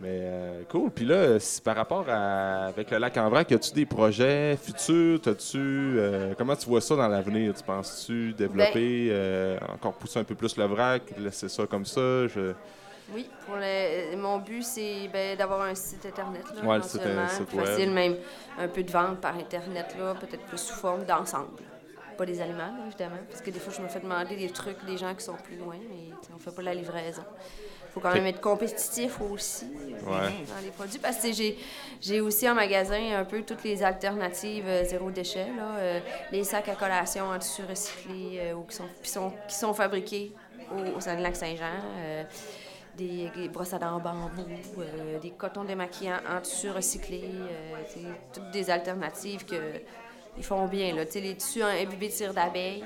Mais euh, cool. Puis là, si par rapport à avec le lac en vrac, as-tu des projets futurs? T'as-tu euh, comment tu vois ça dans l'avenir? Tu penses-tu développer, euh, encore pousser un peu plus le vrac, laisser ça comme ça? Je... Oui, pour le, mon but, c'est ben, d'avoir un site Internet. Là, Ouais, le site, euh, site web. facile, même un peu de vente par Internet, là, peut-être plus sous forme d'ensemble. Pas des aliments, évidemment, parce que des fois, je me fais demander des trucs des gens qui sont plus loin, mais on fait pas la livraison. Il faut quand même être compétitif aussi Ouais. dans les produits, parce que j'ai, j'ai aussi en magasin un peu toutes les alternatives euh, zéro déchet, là, euh, les sacs à collation en tissu recyclé euh, ou qui sont, qui sont, qui sont fabriqués au, au Saguenay-Lac-Saint-Jean. euh, des, des brosses à dents en bambou, des cotons démaquillants en tissu recyclé, toutes des alternatives que ils font bien. Là. Les tissus en imbibés de cire d'abeille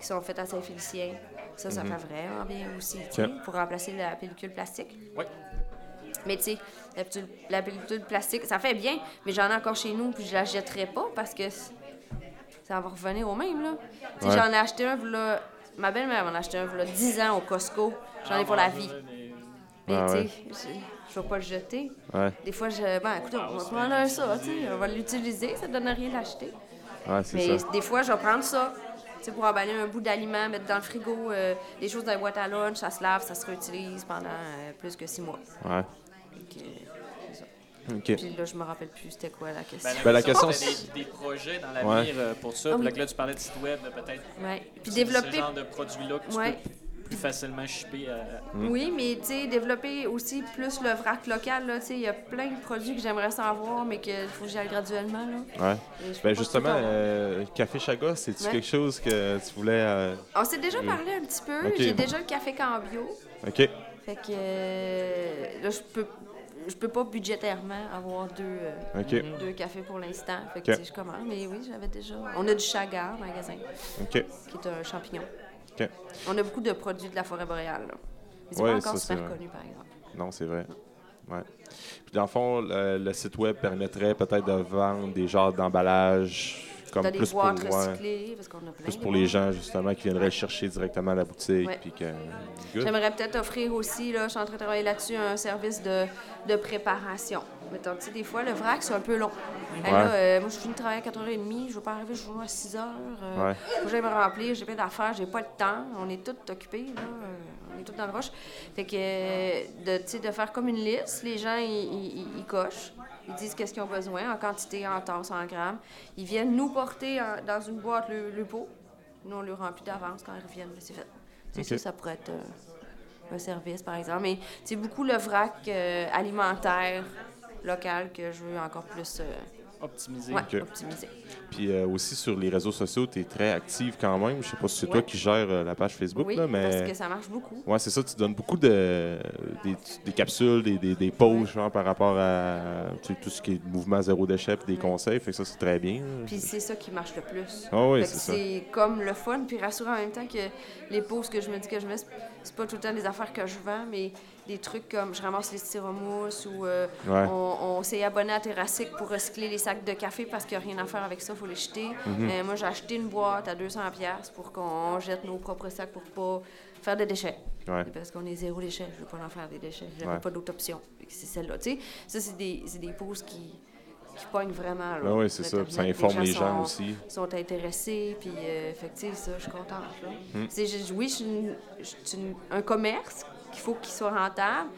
qui sont faits à Saint-Félicien, ça, ça fait vraiment bien aussi pour remplacer la pellicule plastique. Oui. Mais tu sais, la, pellicule- la pellicule plastique, ça fait bien, mais j'en ai encore chez nous, puis je la jetterai pas parce que ça va revenir au même, là. Tu sais, Ouais. j'en ai acheté un, ma belle-mère m'en a acheté un, v'là 10 ans au Costco. J'en ai pour la vie. Mais Ah tu sais, je- je vais pas le jeter. Ouais, Des fois, je. Ben, écoute, on va prendre un ça, tu sais, on va l'utiliser, ça donne rien d'acheter. ouais c'est Mais ça. des fois, je vais prendre ça, tu sais, pour emballer un bout d'aliment, mettre dans le frigo, euh, des choses dans la boîte à lunch, ça se lave, ça se réutilise pendant euh, plus que six mois. Ouais. Ça. OK. Puis là, je me rappelle plus c'était quoi la question. Ben, la question, c'est des, des projets dans l'avenir euh, pour ça. Ah Puis oui. là, que là, tu parlais de site web, peut-être Ouais. Puis développer. ce genre de produits-là que tu Ouais. peux plus facilement shipper à... Oui, mais tu sais, développer aussi plus le vrac local, là, tu sais, il y a plein de produits que j'aimerais savoir, mais qu'il faut que j'y aille graduellement, là. Ouais. Ben justement, euh, Café Chaga, c'est-tu Ouais. quelque chose que tu voulais... euh, On s'est déjà parlé un petit peu. J'ai déjà le café Cambio. OK. Fait que euh, là, je peux, je peux pas budgétairement avoir deux, euh, deux cafés pour l'instant. Fait que je commande. Mais oui, j'avais déjà. On a du chaga au magasin, OK. qui est un champignon. On a beaucoup de produits de la forêt boréale. Là. Mais c'est Ouais, pas encore ça, super connu, par exemple. Non, c'est vrai. Ouais. Puis dans le fond, le, le site web permettrait peut-être de vendre des genres d'emballage comme des plus pour, boîtes ouais, recyclées, parce qu'on a plein plus pour les gens justement qui viendraient chercher directement à la boutique Ouais. puis que. J'aimerais peut-être offrir aussi, là, je suis en train de travailler là-dessus, un service de, de préparation. Mettons, tu sais, des fois, le vrac, c'est un peu long. Là, euh, moi, je finis de travailler à 4h30, je veux pas arriver, je joue à 6h. Euh, Ouais. Faut que j'aille me remplir, j'ai plein d'affaires, j'ai pas le temps. On est tous occupés, là. euh, on est tous dans le rush. Fait que, euh, de, tu sais, de faire comme une liste, les gens, ils cochent. Ils disent qu'est-ce qu'ils ont besoin, en quantité, en tasse, en grammes. Ils viennent nous porter en- dans une boîte le, le pot. Nous, on le remplit d'avance quand ils reviennent, c'est fait. Ça, ça pourrait être euh, un service, par exemple. Mais c'est beaucoup le vrac euh, alimentaire local que je veux encore plus euh, Optimiser. ouais, Ok. optimiser. Puis euh, aussi sur les réseaux sociaux, tu es très active quand même. Je sais pas si c'est toi qui gères euh, la page Facebook, oui, là, mais. parce que ça marche beaucoup. Ouais, c'est ça, tu donnes beaucoup de des, des capsules, des, des, des posts genre, par rapport à tu sais, tout ce qui est mouvement zéro déchet puis des conseils. Fait que ça, c'est très bien. Puis c'est ça qui marche le plus. Ah oui, c'est ça. c'est comme le fun, puis rassurant en même temps que les posts que je me dis que je mets, c'est- c'est pas tout le temps des affaires que je vends, mais des trucs comme je ramasse les styromousse ou euh, Ouais. on, on s'est abonné à Terrassic pour recycler les sacs de café parce qu'il n'y a rien à faire avec ça, il faut les jeter. Mhm. Euh, moi, j'ai acheté une boîte à 200$ piastres pour qu'on jette nos propres sacs pour pas faire de déchets. Ouais. Parce qu'on est zéro déchet, je veux pas en faire des déchets, j'avais Ouais. pas d'autre option. C'est celle-là. Ça, c'est des, c'est des posts qui, qui pognent vraiment. Là, Ah oui, c'est ça. Ça informe les gens sont- aussi. sont intéressés, puis euh, fait que, ça, je suis contente. Là. C'est juste- oui, je suis je un commerce qu'il faut qu'il soit rentable,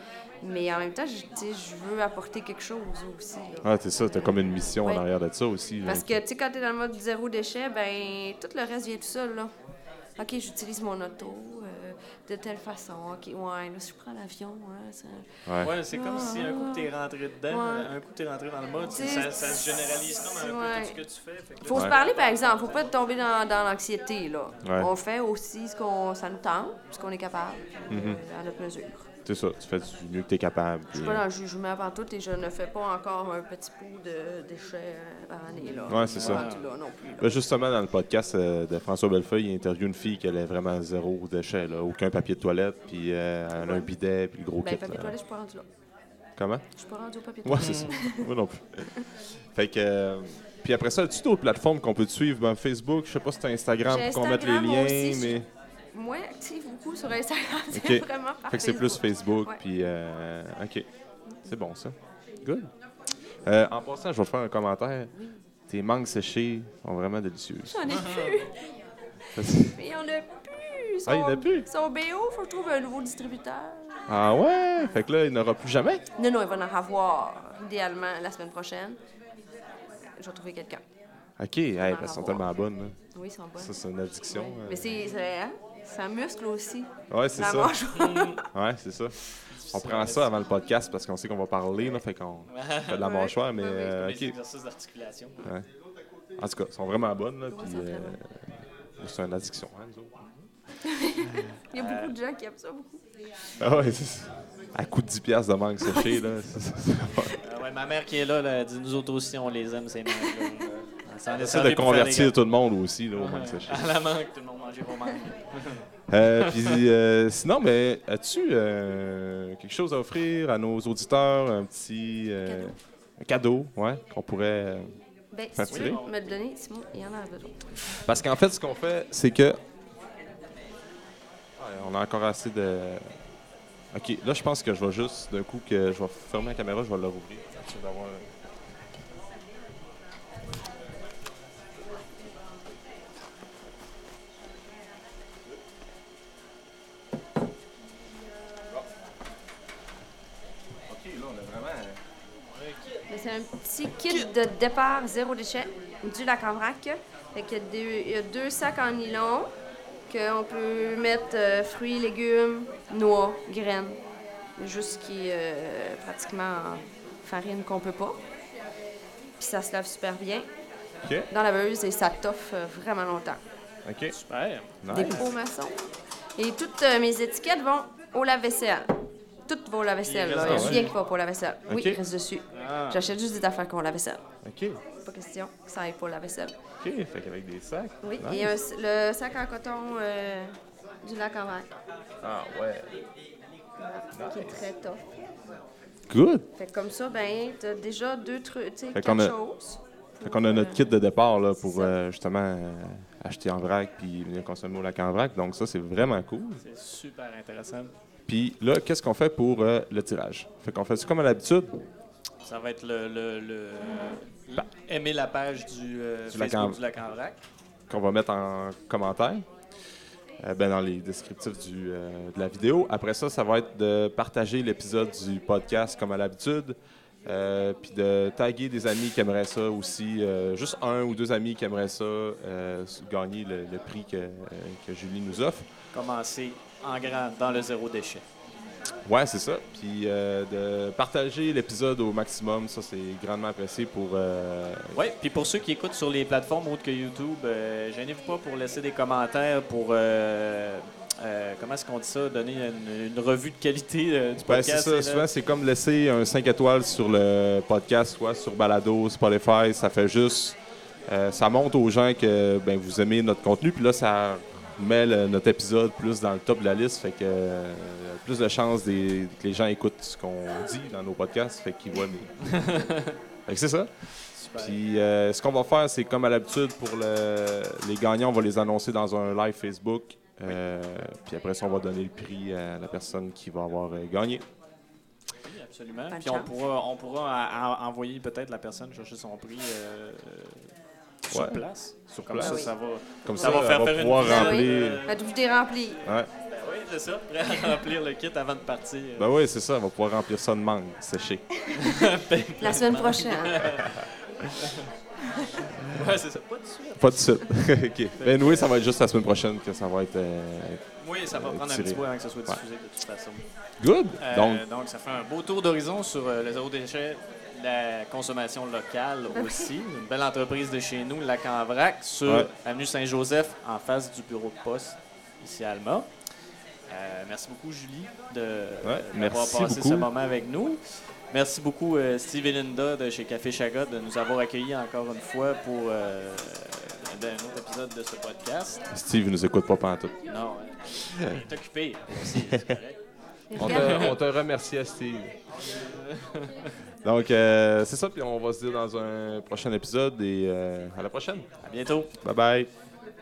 mais en même temps, je, tu je veux apporter quelque chose aussi. Ah, c'est ça, t'as comme une mission Ouais. en arrière de ça aussi. là. Parce que, tu sais, quand t'es dans le mode zéro déchet, ben tout le reste vient tout seul, là. OK, j'utilise mon auto de telle façon. OK, ouais, là, si je prends l'avion, hein, ça... Ouais. Ouais, c'est comme si un coup que t'es rentré dedans, Ouais. un coup que t'es rentré dans le mode, ça, ça se généralise comme un peu ouais. tout ce que tu fais. Fait que là, Faut Ouais. se parler, par exemple. Faut pas tomber dans, dans l'anxiété, là. Ouais. On fait aussi ce qu'on ça nous tente, ce qu'on est capable, Mhm. euh, à notre mesure. C'est ça, tu fais du mieux que t'es capable. Je suis pas dans le jugement avant tout et je ne fais pas encore un petit pot de déchets euh, par année, là. Ouais, c'est ça. Là non plus, là. Là, justement, dans le podcast euh, de François Bellefeuille, il interviewe une fille qui est vraiment zéro déchet, là. aucun papier de toilette, puis euh, elle a un bidet, puis le gros Ben, kit. papier là. toilette, je suis pas rendu là. Comment? Je suis pas rendu au papier Ouais, toilette. c'est ça. Moi non plus. fait que. euh, puis après ça, as-tu d'autres plateformes qu'on peut te suivre? Ben, Facebook, je sais pas si c'est Instagram pour qu'on mette les liens, aussi, mais. Moi, active beaucoup sur Instagram, c'est vraiment par Fait que c'est plus Facebook, Ouais. puis. euh, OK. C'est bon, ça. Good. Euh, en passant, je vais te faire un commentaire. Tes mangues séchées sont vraiment délicieuses. J'en ai plus. Mais il y en a plus. Ah, il y en a plus? Son BO, faut que je trouve un nouveau distributeur. Ah ouais? Fait que là, il n'aura plus jamais? Non, non, il va en avoir idéalement la semaine prochaine. Je vais trouver quelqu'un. OK, hey, elles sont tellement bonnes. là. Oui, ils sont bonnes. Ça, c'est une addiction. Oui. euh. Mais c'est c'est hein? C'est un muscle aussi. Ouais, c'est La ça. Ouais, c'est ça. On prend ça avant le podcast parce qu'on sait qu'on va parler, là, fait qu'on fait de la mâchoire, mais euh, Les OK. exercices d'articulation. Ouais. En tout cas, elles sont vraiment bonnes, là, puis euh, c'est une addiction, hein, nous autres. Il y a beaucoup de gens qui aiment ça beaucoup. Ah ouais, c'est ça. À coup de 10 piastres de mangue séché, là. c'est- c'est- c'est- Euh, ouais, ma mère qui est là, là, elle dit nous autres aussi, on les aime, ces mangues. Ça en est Essaie servi de pour convertir tout le monde aussi, là, au séché. À la mangue, tout le monde mangeait vos mangues. Euh, puis euh, sinon, mais as-tu euh, quelque chose à offrir à nos auditeurs, un petit euh, un cadeau, ouais, qu'on pourrait. euh, Ben, Faire si tu veux me le donner, Simon, il y en a besoin. Parce qu'en fait, ce qu'on fait, c'est que. Ouais, on a encore assez de. Ok, là, je pense que je vais juste, d'un coup, que je vais fermer la caméra, je vais la rouvrir. Un petit kit de départ zéro déchet du lac en vrac. Fait qu'il y a deux, il y a deux sacs en nylon qu'on peut mettre euh, fruits, légumes, noix, graines. Juste qui est euh, pratiquement en farine qu'on peut pas. Puis ça se lave super bien dans la laveuse et ça toffe vraiment longtemps. ok. Super. Des Nice. pots maçons. Et toutes euh, mes étiquettes vont au lave-vaisselle. Toutes vont au lave-vaisselle. Il Il y a rien qui va pas au lave-vaisselle. Oui, il reste dessus. Ah. J'achète juste des affaires qui ont lave-vaisselle. Ok, Pas question que ça aille pas au lave-vaisselle. ok. Fait qu'avec des sacs. Oui, Nice. et un- le sac en coton euh, du lac en vrac, Ah, ouais. qui est très tough. Good. Fait que comme ça, ben, t'as déjà deux trucs, tu sais, a- choses. Fait qu'on a notre kit de départ là, pour euh, justement euh, acheter en vrac puis venir consommer au lac en vrac. Donc ça, c'est vraiment cool. C'est super intéressant. Puis là, qu'est-ce qu'on fait pour euh, le tirage? Fait qu'on fait ça comme à l'habitude. Ça va être le, le, le- aimer la page du, euh, Du lac Facebook en- du lac en vrac. qu'on va mettre en commentaire, euh, ben, dans les descriptifs du, euh, de la vidéo. Après ça, ça va être de partager l'épisode du podcast comme à l'habitude, euh, puis de taguer des amis qui aimeraient ça aussi, euh, juste un ou deux amis qui aimeraient ça, euh, gagner le, le prix que, que Julie nous offre. Commencer en grand dans le zéro déchet. Ouais, c'est ça. Puis euh, de partager l'épisode au maximum, ça c'est grandement apprécié pour. euh, Oui, puis pour ceux qui écoutent sur les plateformes autres que YouTube, euh, gênez-vous pas pour laisser des commentaires, pour, euh, euh, comment est-ce qu'on dit ça, donner une, une revue de qualité euh, du Ben, c'est podcast. ça. là. Souvent, c'est comme laisser un 5 étoiles sur le podcast, soit sur Balado, Spotify. Ça fait juste. ça montre aux gens que ben, vous aimez notre contenu. Puis là, ça met le- notre épisode plus dans le top de la liste. Fait que euh, plus de chances des- que les gens écoutent ce qu'on dit dans nos podcasts. Fait qu'ils voient fait que c'est ça. Super. Puis euh, ce qu'on va faire, c'est comme à l'habitude pour le- les gagnants, on va les annoncer dans un live Facebook. Euh, Puis après ça, on va donner le prix à la personne qui va avoir euh, gagné. Oui, absolument. Bonne Puis on chance. pourra, on pourra envoyer peut-être la personne chercher son prix euh, sur Ouais. place. Sur Comme place. ça, ça va. Comme Ça ça, va faire va faire une pouvoir vidéo, remplir. euh, La remplie. Ouais. Ben oui, c'est ça. Prêt à remplir le kit avant de partir. Ben oui, c'est ça, elle va pouvoir remplir ça de mangue séché. La semaine prochaine. Ouais, c'est ça. Pas de suite. Pas de suite. OK. Ben oui, ça va être juste la semaine prochaine que ça va être euh, Oui, ça va prendre un petit peu avant que ça soit diffusé de toute façon. good. Euh, Donc, donc, ça fait un beau tour d'horizon sur euh, le zéro déchet, la consommation locale aussi. Une belle entreprise de chez nous, Lac en Vrac, sur Ouais. Avenue Saint-Joseph, en face du bureau de poste ici à Alma. Euh, merci beaucoup, Julie, de d'avoir merci passé beaucoup. ce moment avec nous. Merci beaucoup, euh, Steve et Linda de chez Café Chaga, de nous avoir accueillis encore une fois pour euh, un autre épisode de ce podcast. Steve nous écoute pas pantoute. Non, euh, il est occupé aussi, c'est correct. On te, on te remercie, Steve. Donc, euh, c'est ça, puis on va se dire dans un prochain épisode et euh, à la prochaine. À bientôt. Bye bye.